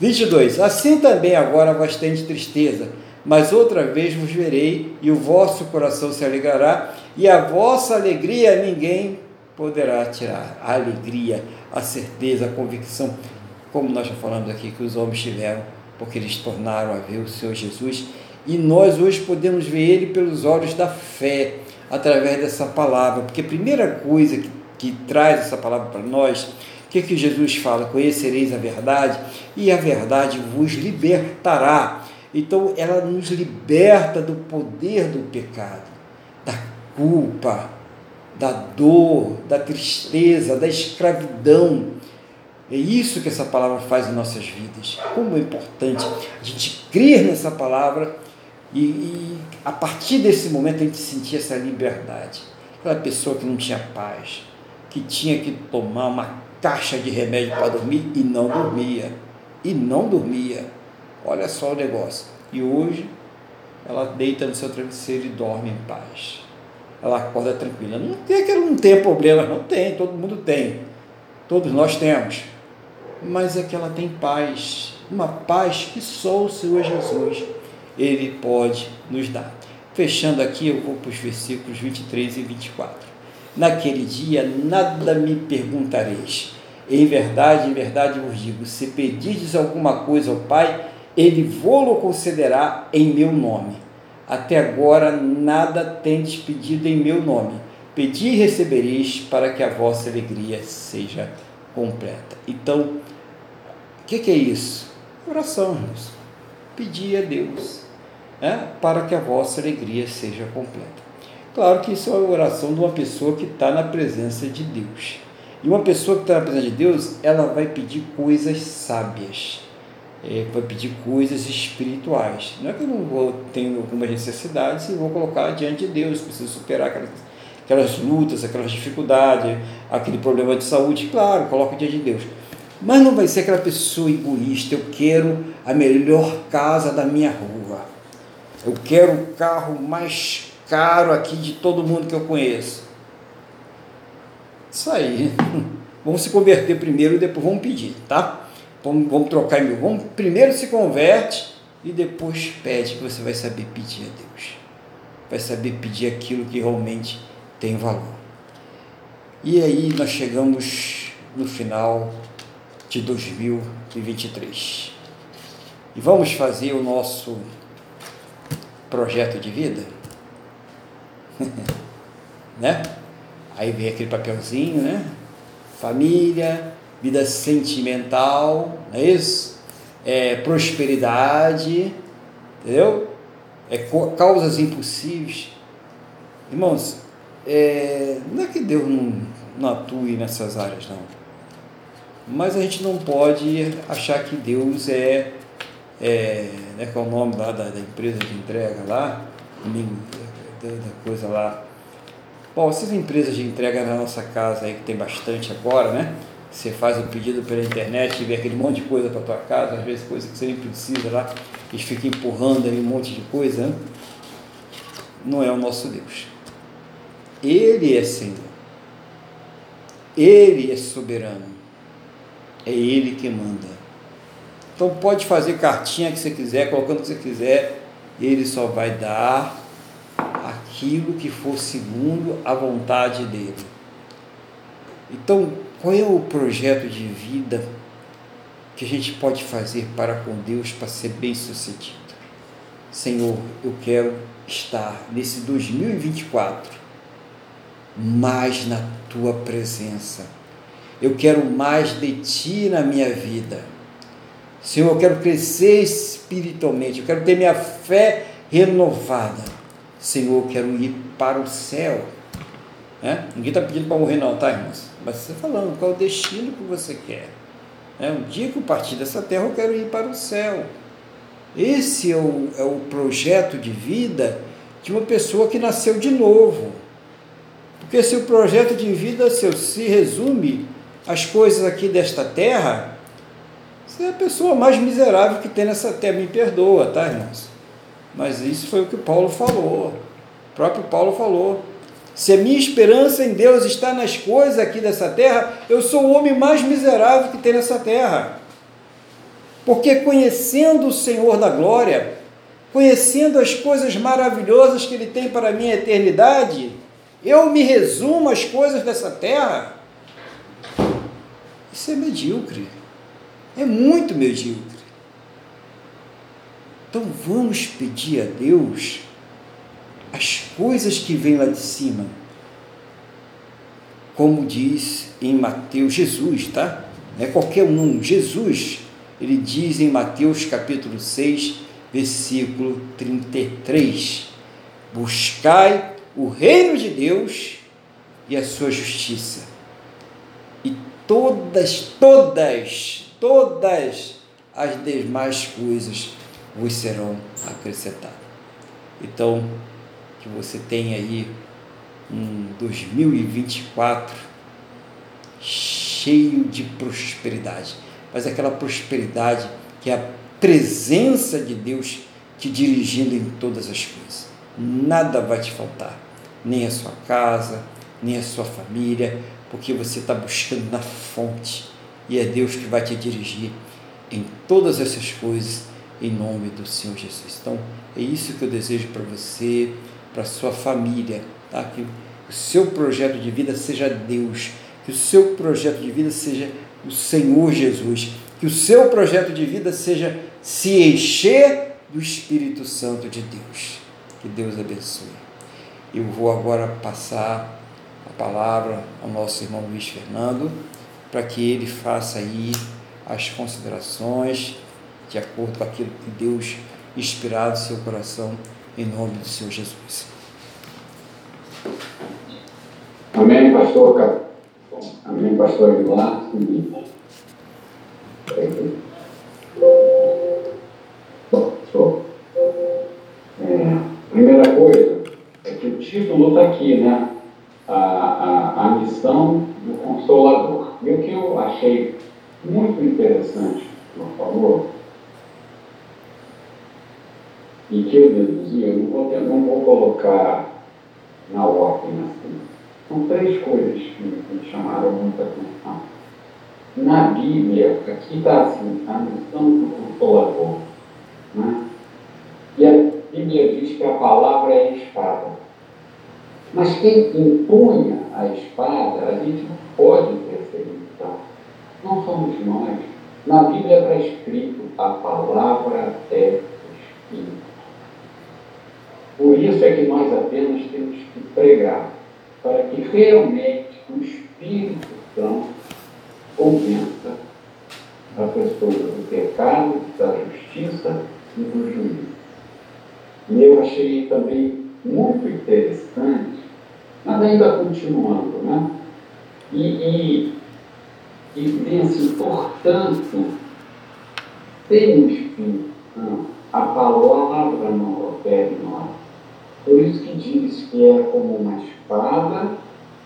A: 22. Assim também agora tendes tristeza, mas outra vez vos verei, e o vosso coração se alegrará, e a vossa alegria ninguém poderá tirar. A alegria, a certeza, a convicção, como nós já falamos aqui, que os homens tiveram, porque eles tornaram a ver o Senhor Jesus e nós hoje podemos ver ele pelos olhos da fé, através dessa palavra, porque a primeira coisa que, que traz essa palavra para nós, o que, que Jesus fala? Conhecereis a verdade e a verdade vos libertará. Então ela nos liberta do poder do pecado, da culpa, da dor, da tristeza, da escravidão. É isso que essa palavra faz em nossas vidas. Como é importante a gente crer nessa palavra e, e, a partir desse momento a gente sentia essa liberdade. Aquela pessoa que não tinha paz, que tinha que tomar uma caixa de remédio para dormir e não dormia. E não dormia. Olha só o negócio. E hoje ela deita no seu travesseiro e dorme em paz. Ela acorda tranquila. Não tem que ela não tem problema, não tem, todo mundo tem. Todos nós temos. Mas é que ela tem paz, uma paz que só o Senhor Jesus ele pode nos dar. Fechando aqui, eu vou para os versículos 23 e 24. Naquele dia nada me perguntareis. Em verdade, em verdade vos digo: se pedirdes alguma coisa ao Pai, ele vô-lo concederá em meu nome. Até agora nada tendes pedido em meu nome. Pedi e recebereis para que a vossa alegria seja completa. Então, o que, que, é isso? Oração, irmãos. Pedir a Deus né, para que a vossa alegria seja completa. Claro que isso é a oração de uma pessoa que está na presença de Deus. E uma pessoa que está na presença de Deus, ela vai pedir coisas sábias, é, pedir coisas espirituais. Não é que eu não vou ter algumas necessidades e vou colocar diante de Deus, preciso superar aquelas, aquelas lutas, aquelas dificuldades, aquele problema de saúde. Claro, coloco diante de Deus. Mas não vai ser aquela pessoa egoísta, eu quero a melhor casa da minha rua eu quero o carro mais caro aqui de todo mundo que eu conheço. Isso aí. Vamos se converter primeiro e depois vamos pedir, tá? Vamos, vamos trocar em mil. Vamos, primeiro se converte e depois pede que você vai saber pedir a Deus. Vai saber pedir aquilo que realmente tem valor. E aí nós chegamos no final de 2023. E vamos fazer o nosso projeto de vida? né? Aí vem aquele papelzinho, né? Família, vida sentimental, não é isso? É, prosperidade, entendeu? É, causas impossíveis. Irmãos, é, não é que Deus não, não atue nessas áreas, não. Mas a gente não pode achar que Deus é, é né, qual é o nome lá da, da empresa de entrega lá, da, da coisa lá. Bom, essas empresas de entrega na nossa casa aí, que tem bastante agora, né? Você faz o pedido pela internet e vê aquele monte de coisa para tua casa, às vezes coisa que você nem precisa lá, e fica empurrando ali um monte de coisa? Não é o nosso Deus. Ele é Senhor. Ele é soberano. É Ele que manda. Então pode fazer cartinha que você quiser, colocando o que você quiser, Ele só vai dar aquilo que for segundo a vontade dele. Então, qual é o projeto de vida que a gente pode fazer para com Deus para ser bem sucedido? Senhor, eu quero estar nesse 2024 mais na tua presença. Eu quero mais de ti na minha vida. Senhor, eu quero crescer espiritualmente, eu quero ter minha fé renovada. Senhor, eu quero ir para o céu. É? Ninguém está pedindo para morrer, não, tá, irmãos? Mas você está falando qual é o destino que você quer. É? Um dia que eu partir dessa terra, eu quero ir para o céu. Esse é o, é o projeto de vida de uma pessoa que nasceu de novo. Porque se o projeto de vida seu se resume às coisas aqui desta terra, você é a pessoa mais miserável que tem nessa terra. Me perdoa, tá, irmãos? Mas isso foi o que Paulo falou. O próprio Paulo falou. Se a minha esperança em Deus está nas coisas aqui dessa terra, eu sou o homem mais miserável que tem nessa terra. Porque conhecendo o Senhor da glória, conhecendo as coisas maravilhosas que Ele tem para a minha eternidade, eu me resumo às coisas dessa terra. Isso é medíocre. É muito medíocre. Então vamos pedir a Deus as coisas que vêm lá de cima. Como diz em Mateus, Jesus, tá? Não é qualquer um, Jesus, ele diz em Mateus capítulo 6, versículo 33: Buscai o reino de Deus e a sua justiça. E todas, todas, todas as demais coisas vos serão acrescentadas. Então, que você tenha aí um 2024 cheio de prosperidade, mas aquela prosperidade que é a presença de Deus te dirigindo em todas as coisas. Nada vai te faltar, nem a sua casa, nem a sua família, porque você está buscando na fonte e é Deus que vai te dirigir em todas essas coisas, em nome do Senhor Jesus. Então, é isso que eu desejo para você, para sua família, tá? Que o seu projeto de vida seja Deus, que o seu projeto de vida seja o Senhor Jesus, que o seu projeto de vida seja se encher do Espírito Santo de Deus. Que Deus abençoe. Eu vou agora passar a palavra ao nosso irmão Luiz Fernando, para que ele faça aí as considerações de acordo com aquilo que Deus inspirado seu coração em nome do Senhor Jesus.
B: Amém, pastor. Amém, pastor Aguilar. Bom, é, primeira coisa é que o título está aqui, né? A, a, a missão do Consolador. E o que eu achei muito interessante, por favor, e que eu deduzi, eu não vou, colocar na ordem assim. São três coisas que me chamaram muita atenção. Na Bíblia, aqui está assim, a missão do consolador. Né? E a Bíblia diz que a palavra é a espada. Mas quem empunha a espada, a gente não pode terceirizar. Não somos nós. Na Bíblia está escrito a palavra é Espírito. Por isso é que nós apenas temos que pregar, para que realmente o Espírito Santo convença a pessoa do pecado, da justiça e do juízo. E eu achei também muito interessante, mas ainda continuando, né? E, e, e assim, portanto, tem Espírito Santo, a palavra não opera em nós. Por isso que diz que é como uma espada,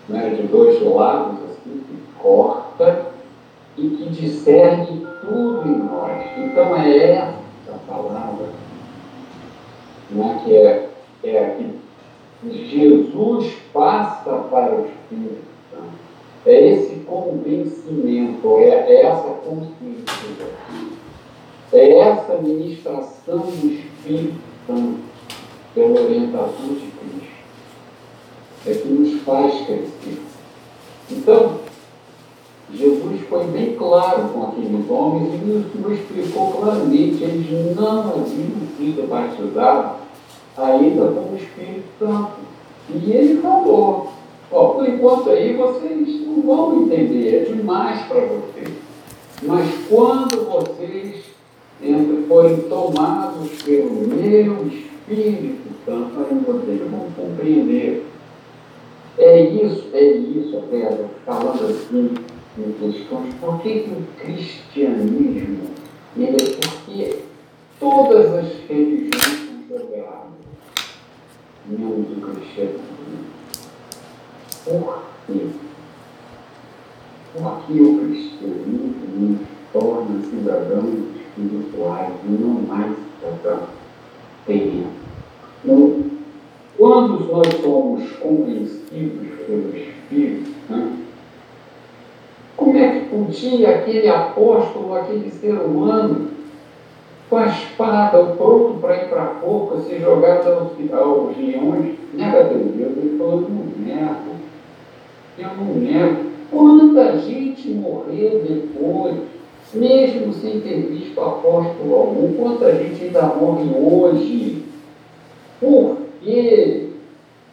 B: né, de dois lados, assim, que corta e que discerne tudo em nós. Então é essa palavra né, que é, é a que Jesus passa para o Espírito Santo. É esse convencimento, é, é essa consciência, é essa ministração do Espírito Santo pela orientação de Cristo. É que nos faz crescer. Então, Jesus foi bem claro com aqueles homens e nos, explicou claramente, eles não haviam sido batizados ainda com o Espírito Santo. E ele falou, ó, por enquanto aí vocês não vão entender, é demais para vocês. Mas quando vocês forem tomados pelo meu Espírito Santo, aí vocês vão compreender. É isso, é isso, Pedro, falando assim em questões. Por que, que o cristianismo, ele é porque todas as religiões são reveladas, menos o cristianismo. Por quê? Porque o cristianismo nos torna cidadãos espirituais e não mais cidadãos terrenos. Então, quando nós somos convencidos pelo Espírito Santo, como é que podia aquele apóstolo, aquele ser humano, com a espada, pronto para ir para a forca, se jogar aos, aos leões, nega teu Deus? Ele falou, não nego, eu não nego. Quanta gente morreu depois, mesmo sem ter visto apóstolo algum, quanta gente ainda morre hoje. Por quê?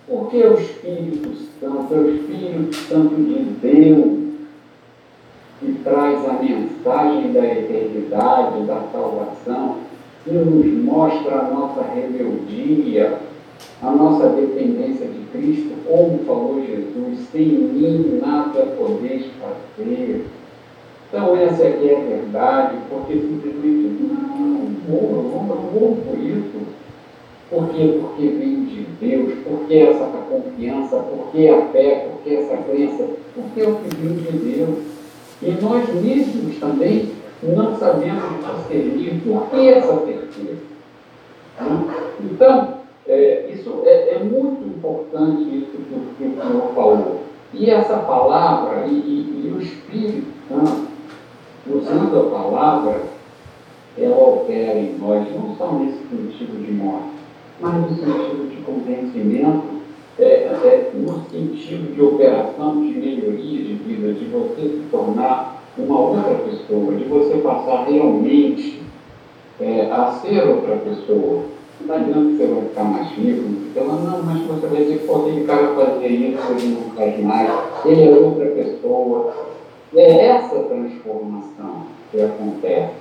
B: Porque o Espírito Santo, é o Espírito Santo de Deus que traz a mensagem da eternidade, da salvação, que nos mostra a nossa rebeldia, a nossa dependência de Cristo, como falou Jesus, sem mim nada podeis fazer. Então essa é que é a verdade, porque simplesmente não, não não, por isso. Por quê? Porque vem de Deus, porque essa confiança, porque a fé, porque essa crença, porque é o que vem de Deus. E nós mesmos também não sabemos discernir por que essa certeza. Então, é, isso é, é, muito importante isso que, o Senhor falou. E essa palavra, e, e, e o Espírito Santo, usando a palavra, ela opera em nós, não só nesse sentido de morte, mas no sentido de convencimento é, é, no sentido de operação, de melhoria de vida, de você se tornar uma outra pessoa, de você passar realmente é, a ser outra pessoa. Não adianta que você vai ficar mais rico, ela não, mas você vai dizer, pô, aquele cara fazia isso, ele não faz mais, ele é outra pessoa. É essa transformação que acontece,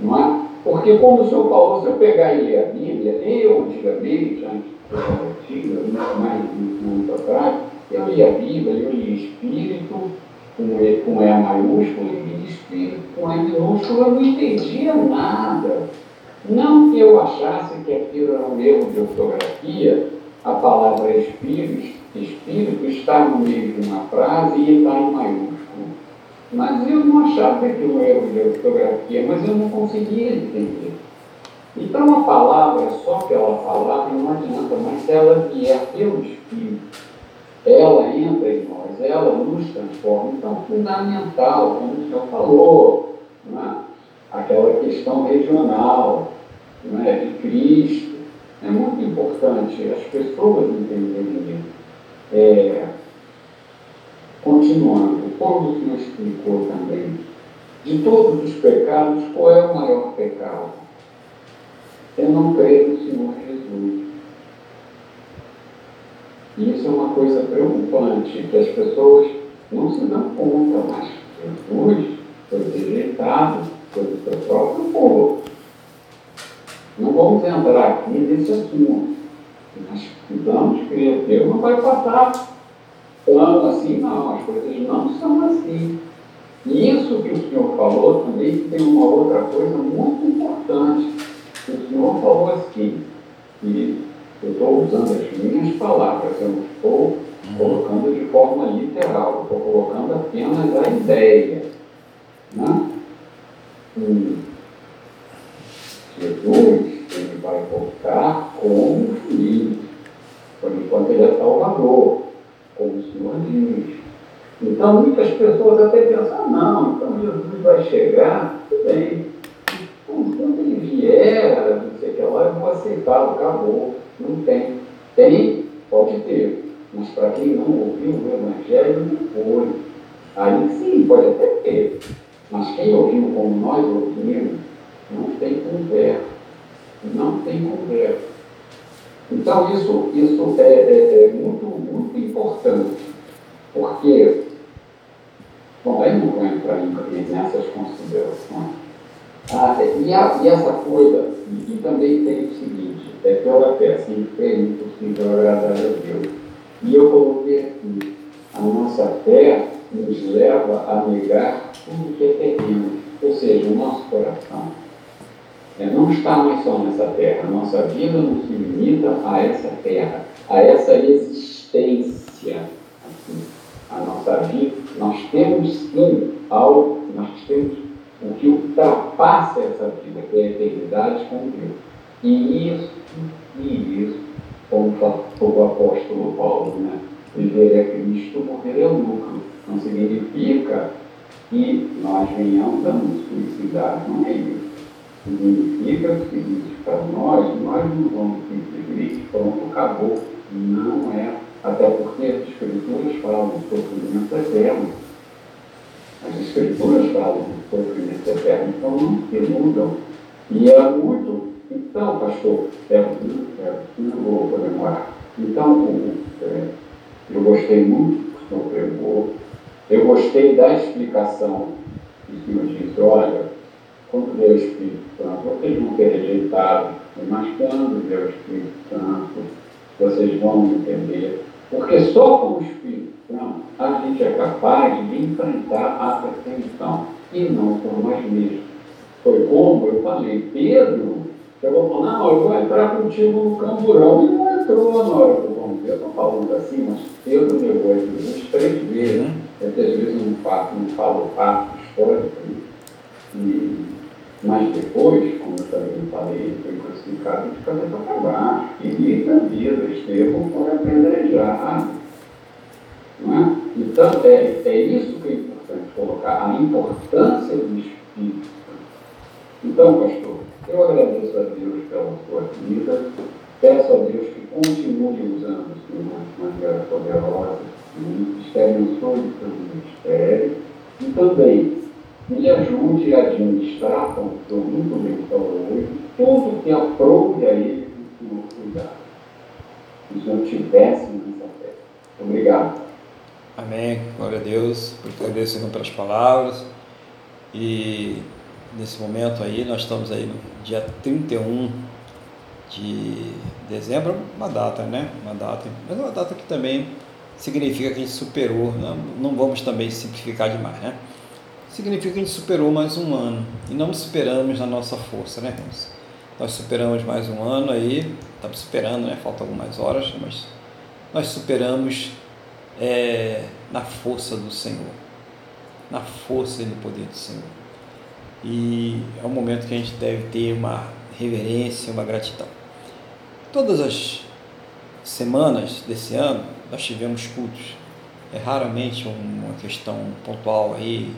B: não é? Porque como o senhor falou, se eu pegar e ler a Bíblia, eu antigamente, antes antiga, muito mais muito atrás, eu li a Bíblia, eu li Espírito, com E, com e maiúsculo, e Espírito com E minúsculo, eu não entendia nada. Não que eu achasse que aquilo era um erro de ortografia, a palavra Espírito, Espírito está no meio de uma frase e está em maiúsculo. Mas eu não achava que aquilo era de ortografia, mas eu não conseguia entender. Então a palavra, só pela palavra, não adianta, mas se ela vier pelo Espírito, ela entra em nós, ela nos transforma. Então, fundamental, como o senhor falou, é? aquela questão regional é? de Cristo, é muito importante as pessoas entenderem isso. É, continuando, como o Senhor explicou também, de todos os pecados, qual é o maior pecado? É não crer no Senhor Jesus. E isso é uma coisa preocupante, que as pessoas não se dão conta, mas Jesus foi rejeitado pelo seu próprio povo. Não vamos entrar aqui nesse assunto. Nós precisamos crer. Deus não vai passar plano assim, não. As coisas não são assim. Isso que o Senhor falou também tem uma outra coisa muito importante. O Senhor falou assim, e eu estou usando as minhas palavras, eu não estou colocando de forma literal, estou colocando apenas a ideia. Né? Jesus ele vai voltar como filho, por enquanto ele é Salvador, diz. Então muitas pessoas até pensam, ah, não, então Jesus vai chegar, tudo bem. Quando ele vier, não sei o que lá, eu vou aceitá-lo, acabou. Não tem. Tem? Pode ter. Mas para quem não ouviu o Evangelho, não foi. Aí sim, pode até ter. Mas quem ouviu como nós ouvimos, não tem conversa. Não tem conversa. Então isso, isso é, é, é muito, muito importante. Porque, bom, aí não vou entrar em, nessas considerações. Ah, e, a, e, essa coisa, e, também tem o seguinte, é pela fé, sem fé é impossível agradar a Deus. E eu coloquei aqui, a nossa fé nos leva a negar tudo que é terreno, ou seja, o nosso coração. É, não está mais só nessa terra, nossa vida não se limita a essa terra, a essa existência. Assim, a nossa vida, nós temos sim algo, nós temos o que ultrapassa essa vida, que é a eternidade com Deus. E isso, e isso, como o apóstolo Paulo, né? Viver é Cristo, morrer é lucro. Não significa que nós venhamos a nos suicidar, não é isso. Significa o seguinte, para nós, nós não vamos simplesmente, pronto, acabou. Não é. Até porque as escrituras falam do sofrimento eterno. As escrituras falam do sofrimento eterno, então não se iludam. E é muito. Então, pastor, é, é, não vou comemorar. Então, é, eu gostei muito do senhor pregou. Eu gostei da explicação que o senhor disse, olha, quando veio o Espírito Santo, vocês vão ter rejeitado, mas quando veio o Espírito Santo, vocês vão entender. Porque só com o Espírito Santo a gente é capaz de enfrentar a perfeição e não por nós mesmos. Foi como eu falei, Pedro chegou e falou, não, eu vou entrar contigo no camburão. E não entrou na hora do vamos ver, eu estou falando assim, mas Pedro negou Jesus três vezes. Né? Muitas vezes não falo, não falo fato histórico. E, mas depois, como eu também falei, foi crucificado de cabeça para baixo. E a vida, Estevão foi apedrejado. Não é? Então, é, é isso que é importante colocar, a importância do Espírito. Então, pastor, eu agradeço a Deus pela sua vida, peço a Deus que continue usando o de maneira poderosa, que abençoe o seu ministério e também me ajude a administrar, como senhor muito bem falou hoje, tudo que aprove a ele o Senhor cuidar. Que o Senhor tivesse nessa fé. Obrigado.
A: Amém. Glória a Deus. Agradecendo pelas palavras. E nesse momento aí, nós estamos aí no dia 31 de dezembro, uma data, né? Uma data, mas uma data que também significa que a gente superou, não, não vamos também simplificar demais, né? Significa que a gente superou mais um ano e não superamos na nossa força, né, irmãos? Nós superamos mais um ano aí, estamos superando, né? Faltam algumas horas, mas nós superamos é, na força do Senhor, na força e no poder do Senhor. E é um momento que a gente deve ter uma reverência, uma gratidão. Todas as semanas desse ano nós tivemos cultos. É raramente uma questão pontual aí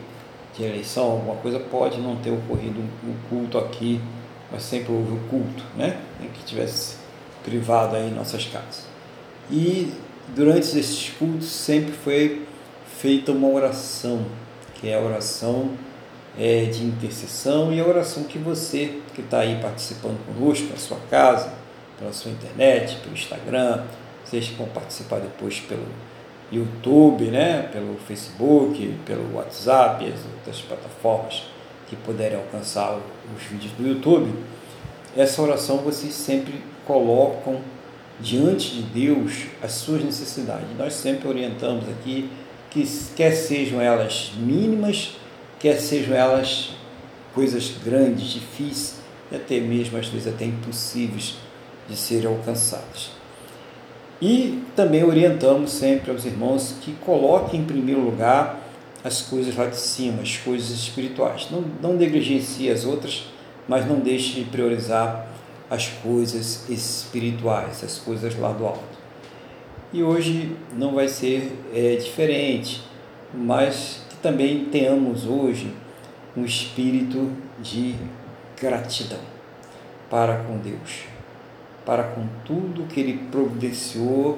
A: de eleição, alguma coisa pode não ter ocorrido um culto aqui, mas sempre houve o culto, né? Em que tivesse privado aí em nossas casas. E durante esses cultos sempre foi feita uma oração, que é a oração é, de intercessão e a oração que você que está aí participando conosco na sua casa, pela sua internet, pelo Instagram, vocês que vão participar depois pelo YouTube, né, pelo Facebook, pelo WhatsApp as outras plataformas que puderem alcançar os vídeos do YouTube, essa oração vocês sempre colocam diante de Deus as suas necessidades. Nós sempre orientamos aqui que quer sejam elas mínimas, quer sejam elas coisas grandes, difíceis e até mesmo às vezes até impossíveis de serem alcançadas. E também orientamos sempre aos irmãos que coloquem em primeiro lugar as coisas lá de cima, as coisas espirituais. Não, não negligencie as outras, mas não deixe de priorizar as coisas espirituais, as coisas lá do alto. E hoje não vai ser é, diferente, mas que também tenhamos hoje um espírito de gratidão para com Deus, para com tudo que Ele providenciou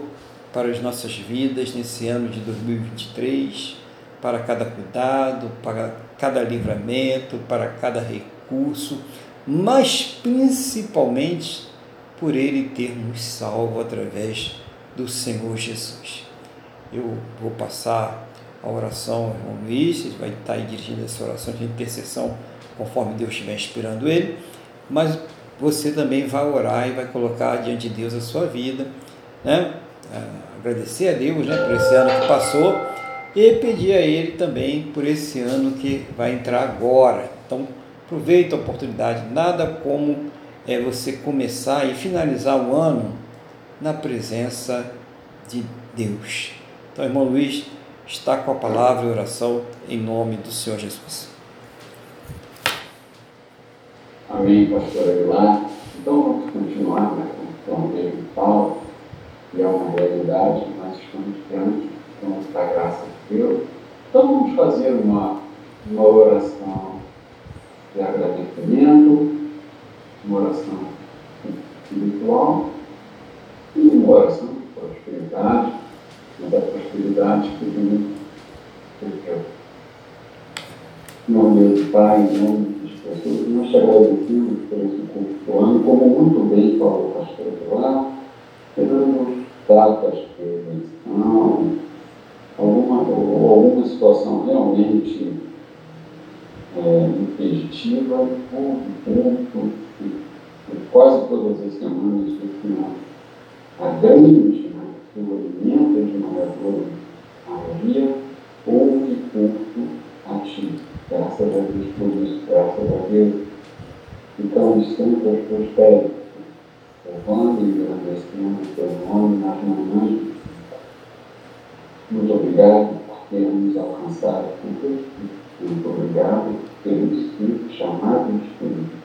A: para as nossas vidas nesse ano de 2023, para cada cuidado, para cada livramento, para cada recurso mas principalmente por Ele ter nos salvo através do Senhor Jesus. Eu vou passar a oração ao irmão Luiz, ele vai estar dirigindo essa oração de intercessão conforme Deus estiver inspirando ele, mas você também vai orar e vai colocar diante de Deus a sua vida, né? agradecer a Deus né, por esse ano que passou e pedir a Ele também por esse ano que vai entrar agora. Então, Aproveita a oportunidade, nada como é você começar e finalizar o ano na presença de Deus. Então, irmão Luiz, está com a palavra e oração em nome do Senhor Jesus.
B: Amém, pastor Aguilar. Então vamos continuar né, com o mesmo Paulo, que é uma realidade, nós estamos diante então, da graça de Deus. Então vamos fazer uma, uma oração de agradecimento, uma oração espiritual e uma oração de prosperidade, uma da prosperidade que vem do teu. Em nome do Pai, em nome de pessoas, nós te agradecemos por esse curso ano, como muito bem falou o pastor lá, pegamos datas de eleição, alguma, alguma situação realmente é, impeditiva, ponto, ponto, quase todas as semanas do final. A grande maioria, alimenta de maioria, maioria houve culto ativo. Graças a Deus por isso, graças a Deus. Então, os santos prosperam, louvando e agradecendo o teu nome nas manhãs. Muito obrigado por termos alcançado tudo muito obrigado pelo Espírito chamado Espírito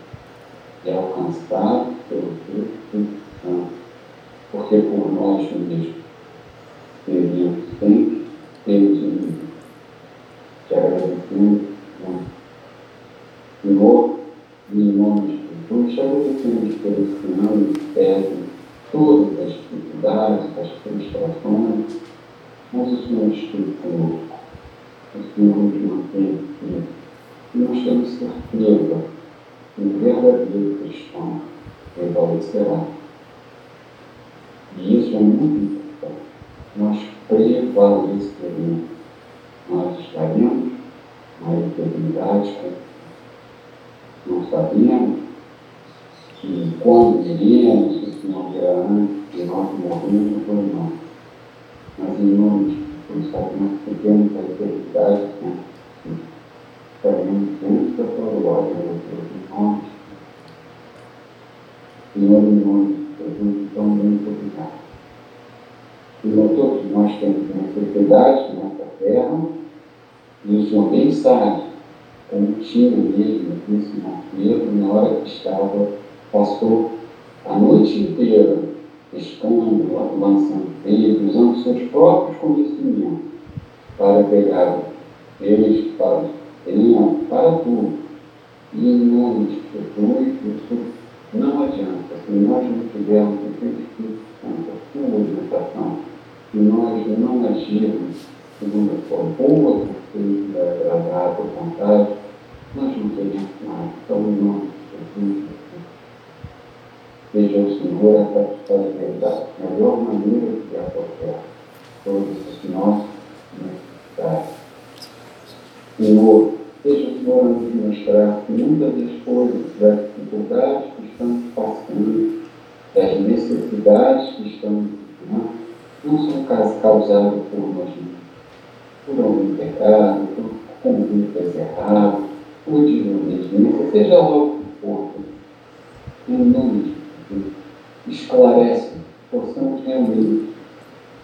B: e alcançado pelo Espírito Santo, porque por nós mesmos teríamos sempre pelos inimigos. Te agradecemos. Senhor, em nome de Jesus, agradecemos pelo Senhor pede todas as dificuldades, as frustrações, mas o Senhor esteja conosco os números mantêm E nós temos certeza que o verdadeiro cristão prevalecerá. E isso é muito importante. Nós prevaleceremos. Nós estaremos na eternidade. Não sabemos que quando iremos, se o Senhor virá antes de nós morremos ou não. Mas em nome de nós sabemos que a eternidade né? Estaremos juntos para a glória de Deus em nome Senhor, em nome de Jesus, então muito obrigado. Senhor, todos nós temos necessidade nessa terra e o Senhor bem sabe tinha mesmo aqui Senhor Pedro, na hora que estava, passou a noite inteira pescando, lançando peixe, usando seus próprios conhecimentos para pegar eles para linha, para tudo. E em nome de Jesus, isso não adianta. Se nós não tivermos o Espírito Santo, a sua orientação, e nós não agirmos segundo a sua boa, perfeita, agradável vontade, nós não teremos nada. Em nome de Jesus, seja o Senhor a praticar a a melhor maneira de apropriar todos os nossos necessidades. Senhor, seja o Senhor a nos mostrar que muitas das coisas, das dificuldades que estamos passando, das necessidades que estamos vivendo, não são causadas por nós mesmos, por algum pecado, por condutas erradas, por desobediência, seja lá o que for. Em nome de Jesus, esclarece, possamos realmente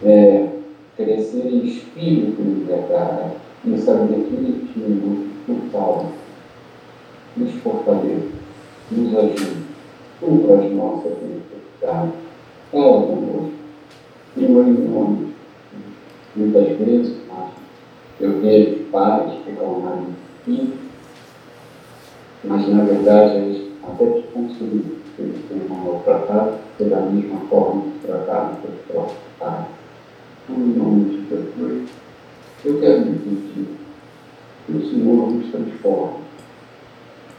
B: é, crescer em espírito de verdade e saber Ele te nos fortaleça, nos ajude, supra as nossas necessidades. Fala conosco. Senhor, em nome. Muitas vezes eu vejo pais reclamarem de filhos, mas na verdade eles até te consumem, eles têm uma mal tratado, que da mesma forma que trataram seus próprios pais. Em nome de Jesus, eu quero me pedir que o Senhor nos transforme,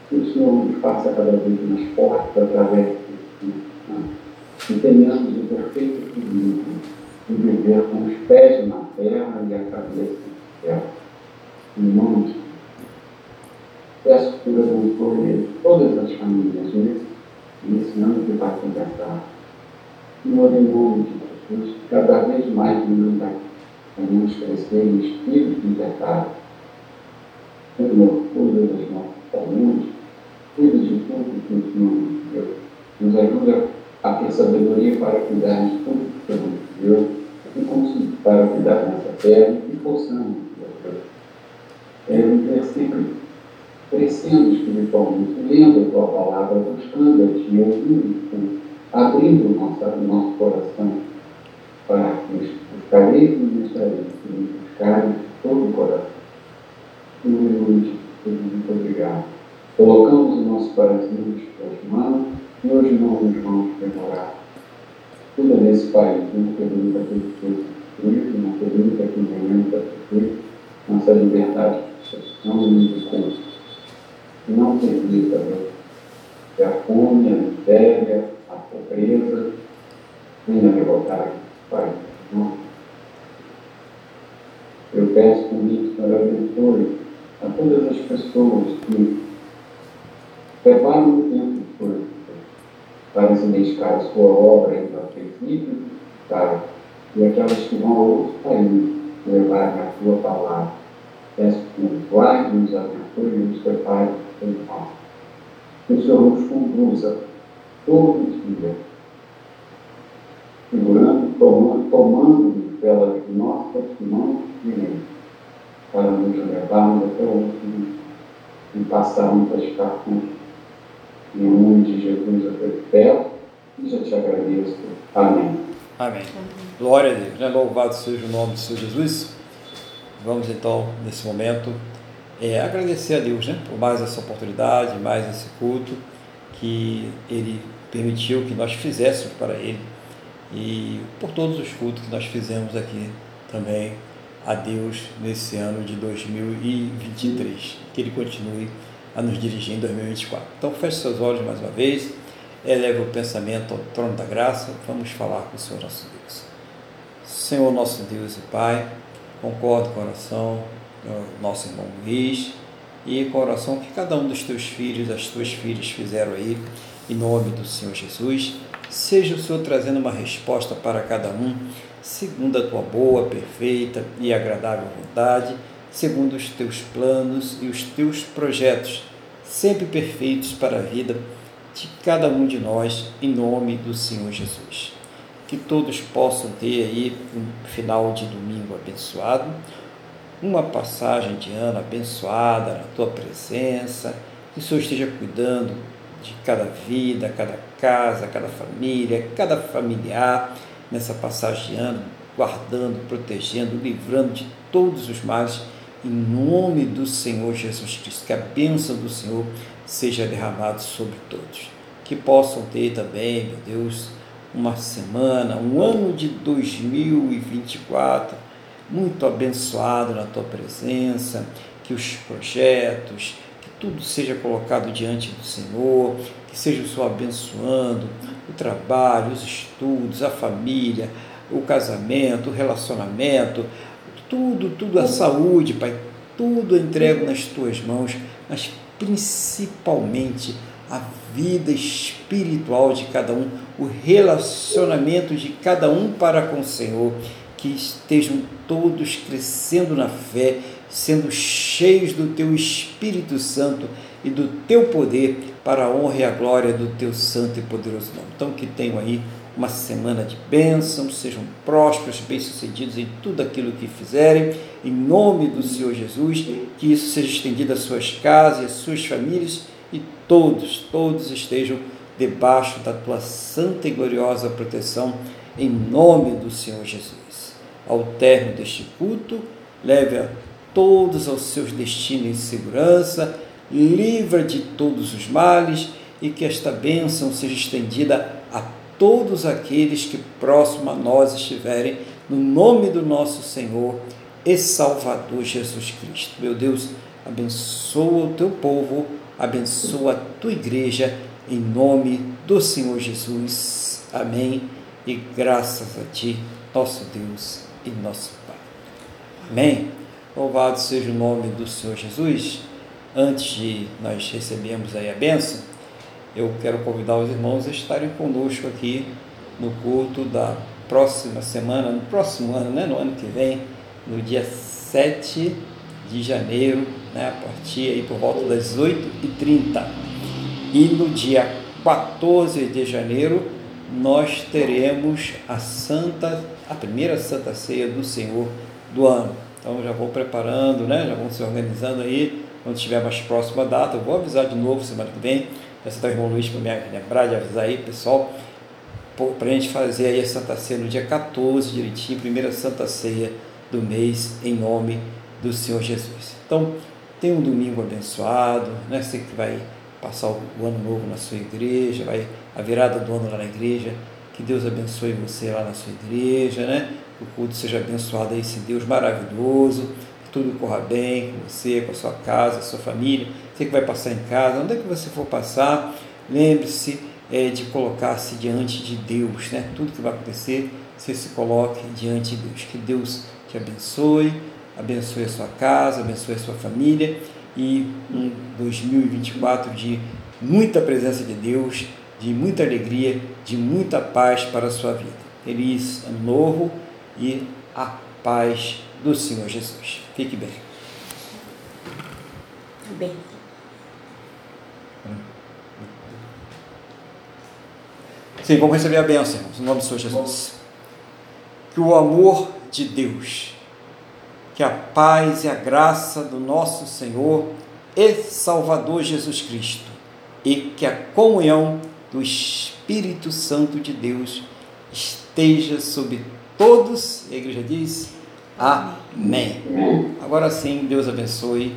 B: que o Senhor nos faça cada vez mais fortes através de Espírito que tenhamos o perfeito equilíbrio de viver com os pés na terra e a cabeça no céu. Nome de Jesus. Peço que Deus abençoe todas as famílias nesse, nesse ano que vai começar. Senhor, em nome de Jesus, cada vez mais nos venhamos crescer em espírito e verdade. Senhor, cuida dos nossos saúde, cuida de tudo que o Senhor Deus. Nos ajuda a ter sabedoria para cuidar de tudo que nos deu e para cuidar dessa terra e possamos, é, viver sempre crescendo espiritualmente, lendo a tua palavra, buscando a ti, ouvindo, abrindo o nosso, coração para que os buscareis e nos achareis, e nos buscarem de todo o coração. Senhor, muito obrigado. Colocamos o nosso coração nas tuas mãos e hoje não nos vamos demorar. Tudo nesse país não permita que ele seja destruído, não permita que venhamos a sofrer nossa liberdade de expressão e de culto. Não permita, Deus, que a fome, a miséria, a pobreza venha aqui país. Não. Eu peço também que o Senhor abençoe a todas as pessoas que preparam o tempo por para se dedicar a sua obra a princípio, tá? e aquelas que vão a outros países levar a tua palavra. Peço que nos guarde, nos abençoe e nos prepare para o mal. Que o Senhor nos conduza todos os dias, segurando, tomando, tomando pelas nossas mãos direitas, para nos levarmos até o último e passarmos a estar com em nome de Jesus eu te peço e já te agradeço. Amém.
A: Amém. Glória a Deus. Né? Louvado seja o nome do Senhor Jesus. Vamos então, nesse momento, é, agradecer a Deus né, por mais essa oportunidade, mais esse culto que Ele permitiu que nós fizéssemos para Ele e por todos os cultos que nós fizemos aqui também a Deus nesse ano de 2023. Que Ele continue a nos dirigir em 2024. Então feche seus olhos mais uma vez, eleve o pensamento ao trono da graça, vamos falar com o Senhor nosso Deus. Senhor nosso Deus e Pai, concordo com a oração do nosso irmão Luiz e com a oração que cada um dos teus filhos, as tuas filhas fizeram aí, em nome do Senhor Jesus. Seja o Senhor trazendo uma resposta para cada um, segundo a tua boa, perfeita e agradável vontade segundo os teus planos e os teus projetos, sempre perfeitos para a vida de cada um de nós, em nome do Senhor Jesus. Que todos possam ter aí um final de domingo abençoado, uma passagem de ano abençoada na tua presença, que o Senhor esteja cuidando de cada vida, cada casa, cada família, cada familiar nessa passagem de ano, guardando, protegendo, livrando de todos os males em nome do Senhor Jesus Cristo. Que a bênção do Senhor seja derramada sobre todos. Que possam ter também, meu Deus, uma semana, um ano de 2024 muito abençoado na tua presença, que os projetos, que tudo seja colocado diante do Senhor, que seja o Senhor abençoando o trabalho, os estudos, a família, o casamento, o relacionamento, tudo, tudo, a saúde, Pai, tudo entrego nas tuas mãos, mas principalmente a vida espiritual de cada um, o relacionamento de cada um para com o Senhor, que estejam todos crescendo na fé, sendo cheios do teu Espírito Santo e do teu poder para a honra e a glória do teu santo e poderoso nome. Então que tenham aí uma semana de bênçãos, sejam prósperos, bem-sucedidos em tudo aquilo que fizerem, em nome do Senhor Jesus, que isso seja estendido às suas casas às suas famílias e todos, todos estejam debaixo da tua santa e gloriosa proteção, em nome do Senhor Jesus. Ao término deste culto, leve a todos aos seus destinos em segurança, livra de todos os males e que esta bênção seja estendida a todos aqueles que próximo a nós estiverem, no nome do nosso Senhor e Salvador Jesus Cristo. Meu Deus, abençoa o teu povo abençoa a tua igreja, em nome do Senhor Jesus. Amém. E graças a ti, nosso Deus e nosso Pai. Amém. Louvado seja o nome do Senhor Jesus. Antes de nós recebermos aí a bênção, eu quero convidar os irmãos a estarem conosco aqui no culto da próxima semana, no próximo ano, né? no ano que vem, no dia 7 de janeiro, né, a partir aí por volta das 8h30. E no dia 14 de janeiro nós teremos a santa, a primeira santa ceia do Senhor do ano. Então já vou preparando, né? Já vamos se organizando aí. Quando estiver mais próxima data, eu vou avisar de novo semana que vem. Peço até o irmão Luiz para me lembrar de avisar aí, pessoal, para a gente fazer aí a Santa Ceia no dia 14 direitinho, primeira Santa Ceia do mês, em nome do Senhor Jesus. Então, tenha um domingo abençoado, né? Você que vai passar o ano novo na sua igreja, vai a virada do ano lá na igreja, que Deus abençoe você lá na sua igreja, né? Que o culto seja abençoado aí, esse Deus maravilhoso, que tudo corra bem com você, com a sua casa, a sua família. Você que vai passar em casa, onde é que você for passar, lembre-se é, de colocar-se diante de Deus, né? Tudo que vai acontecer, você se coloque diante de Deus. Que Deus te abençoe abençoe a sua casa, abençoe a sua família e um 2024 de muita presença de Deus, de muita alegria, de muita paz para a sua vida. Feliz ano novo e a paz do Senhor Jesus. Fique bem.
D: Bem.
A: Sim, vamos receber a bênção, em nome do Senhor Jesus. Que o amor de Deus que a paz e a graça do nosso Senhor e Salvador Jesus Cristo e que a comunhão do Espírito Santo de Deus esteja sobre todos. A igreja diz: Amém. Agora sim, Deus abençoe.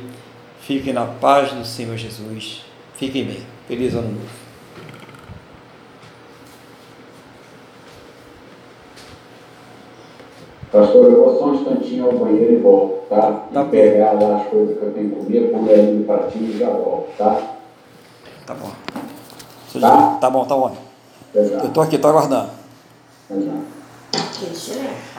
A: Fiquem na paz do Senhor Jesus. Fiquem bem. Feliz ano novo.
B: Pastor, eu vou só um instantinho ao banheiro e volto, tá?
A: Tá
B: e pegar lá as coisas que eu tenho comigo, comer ali no pratinho e já volto, tá?
A: Tá bom.
B: Tá?
A: Tá bom, tá bom.
B: Já.
A: Eu tô aqui, tô aguardando.
B: Até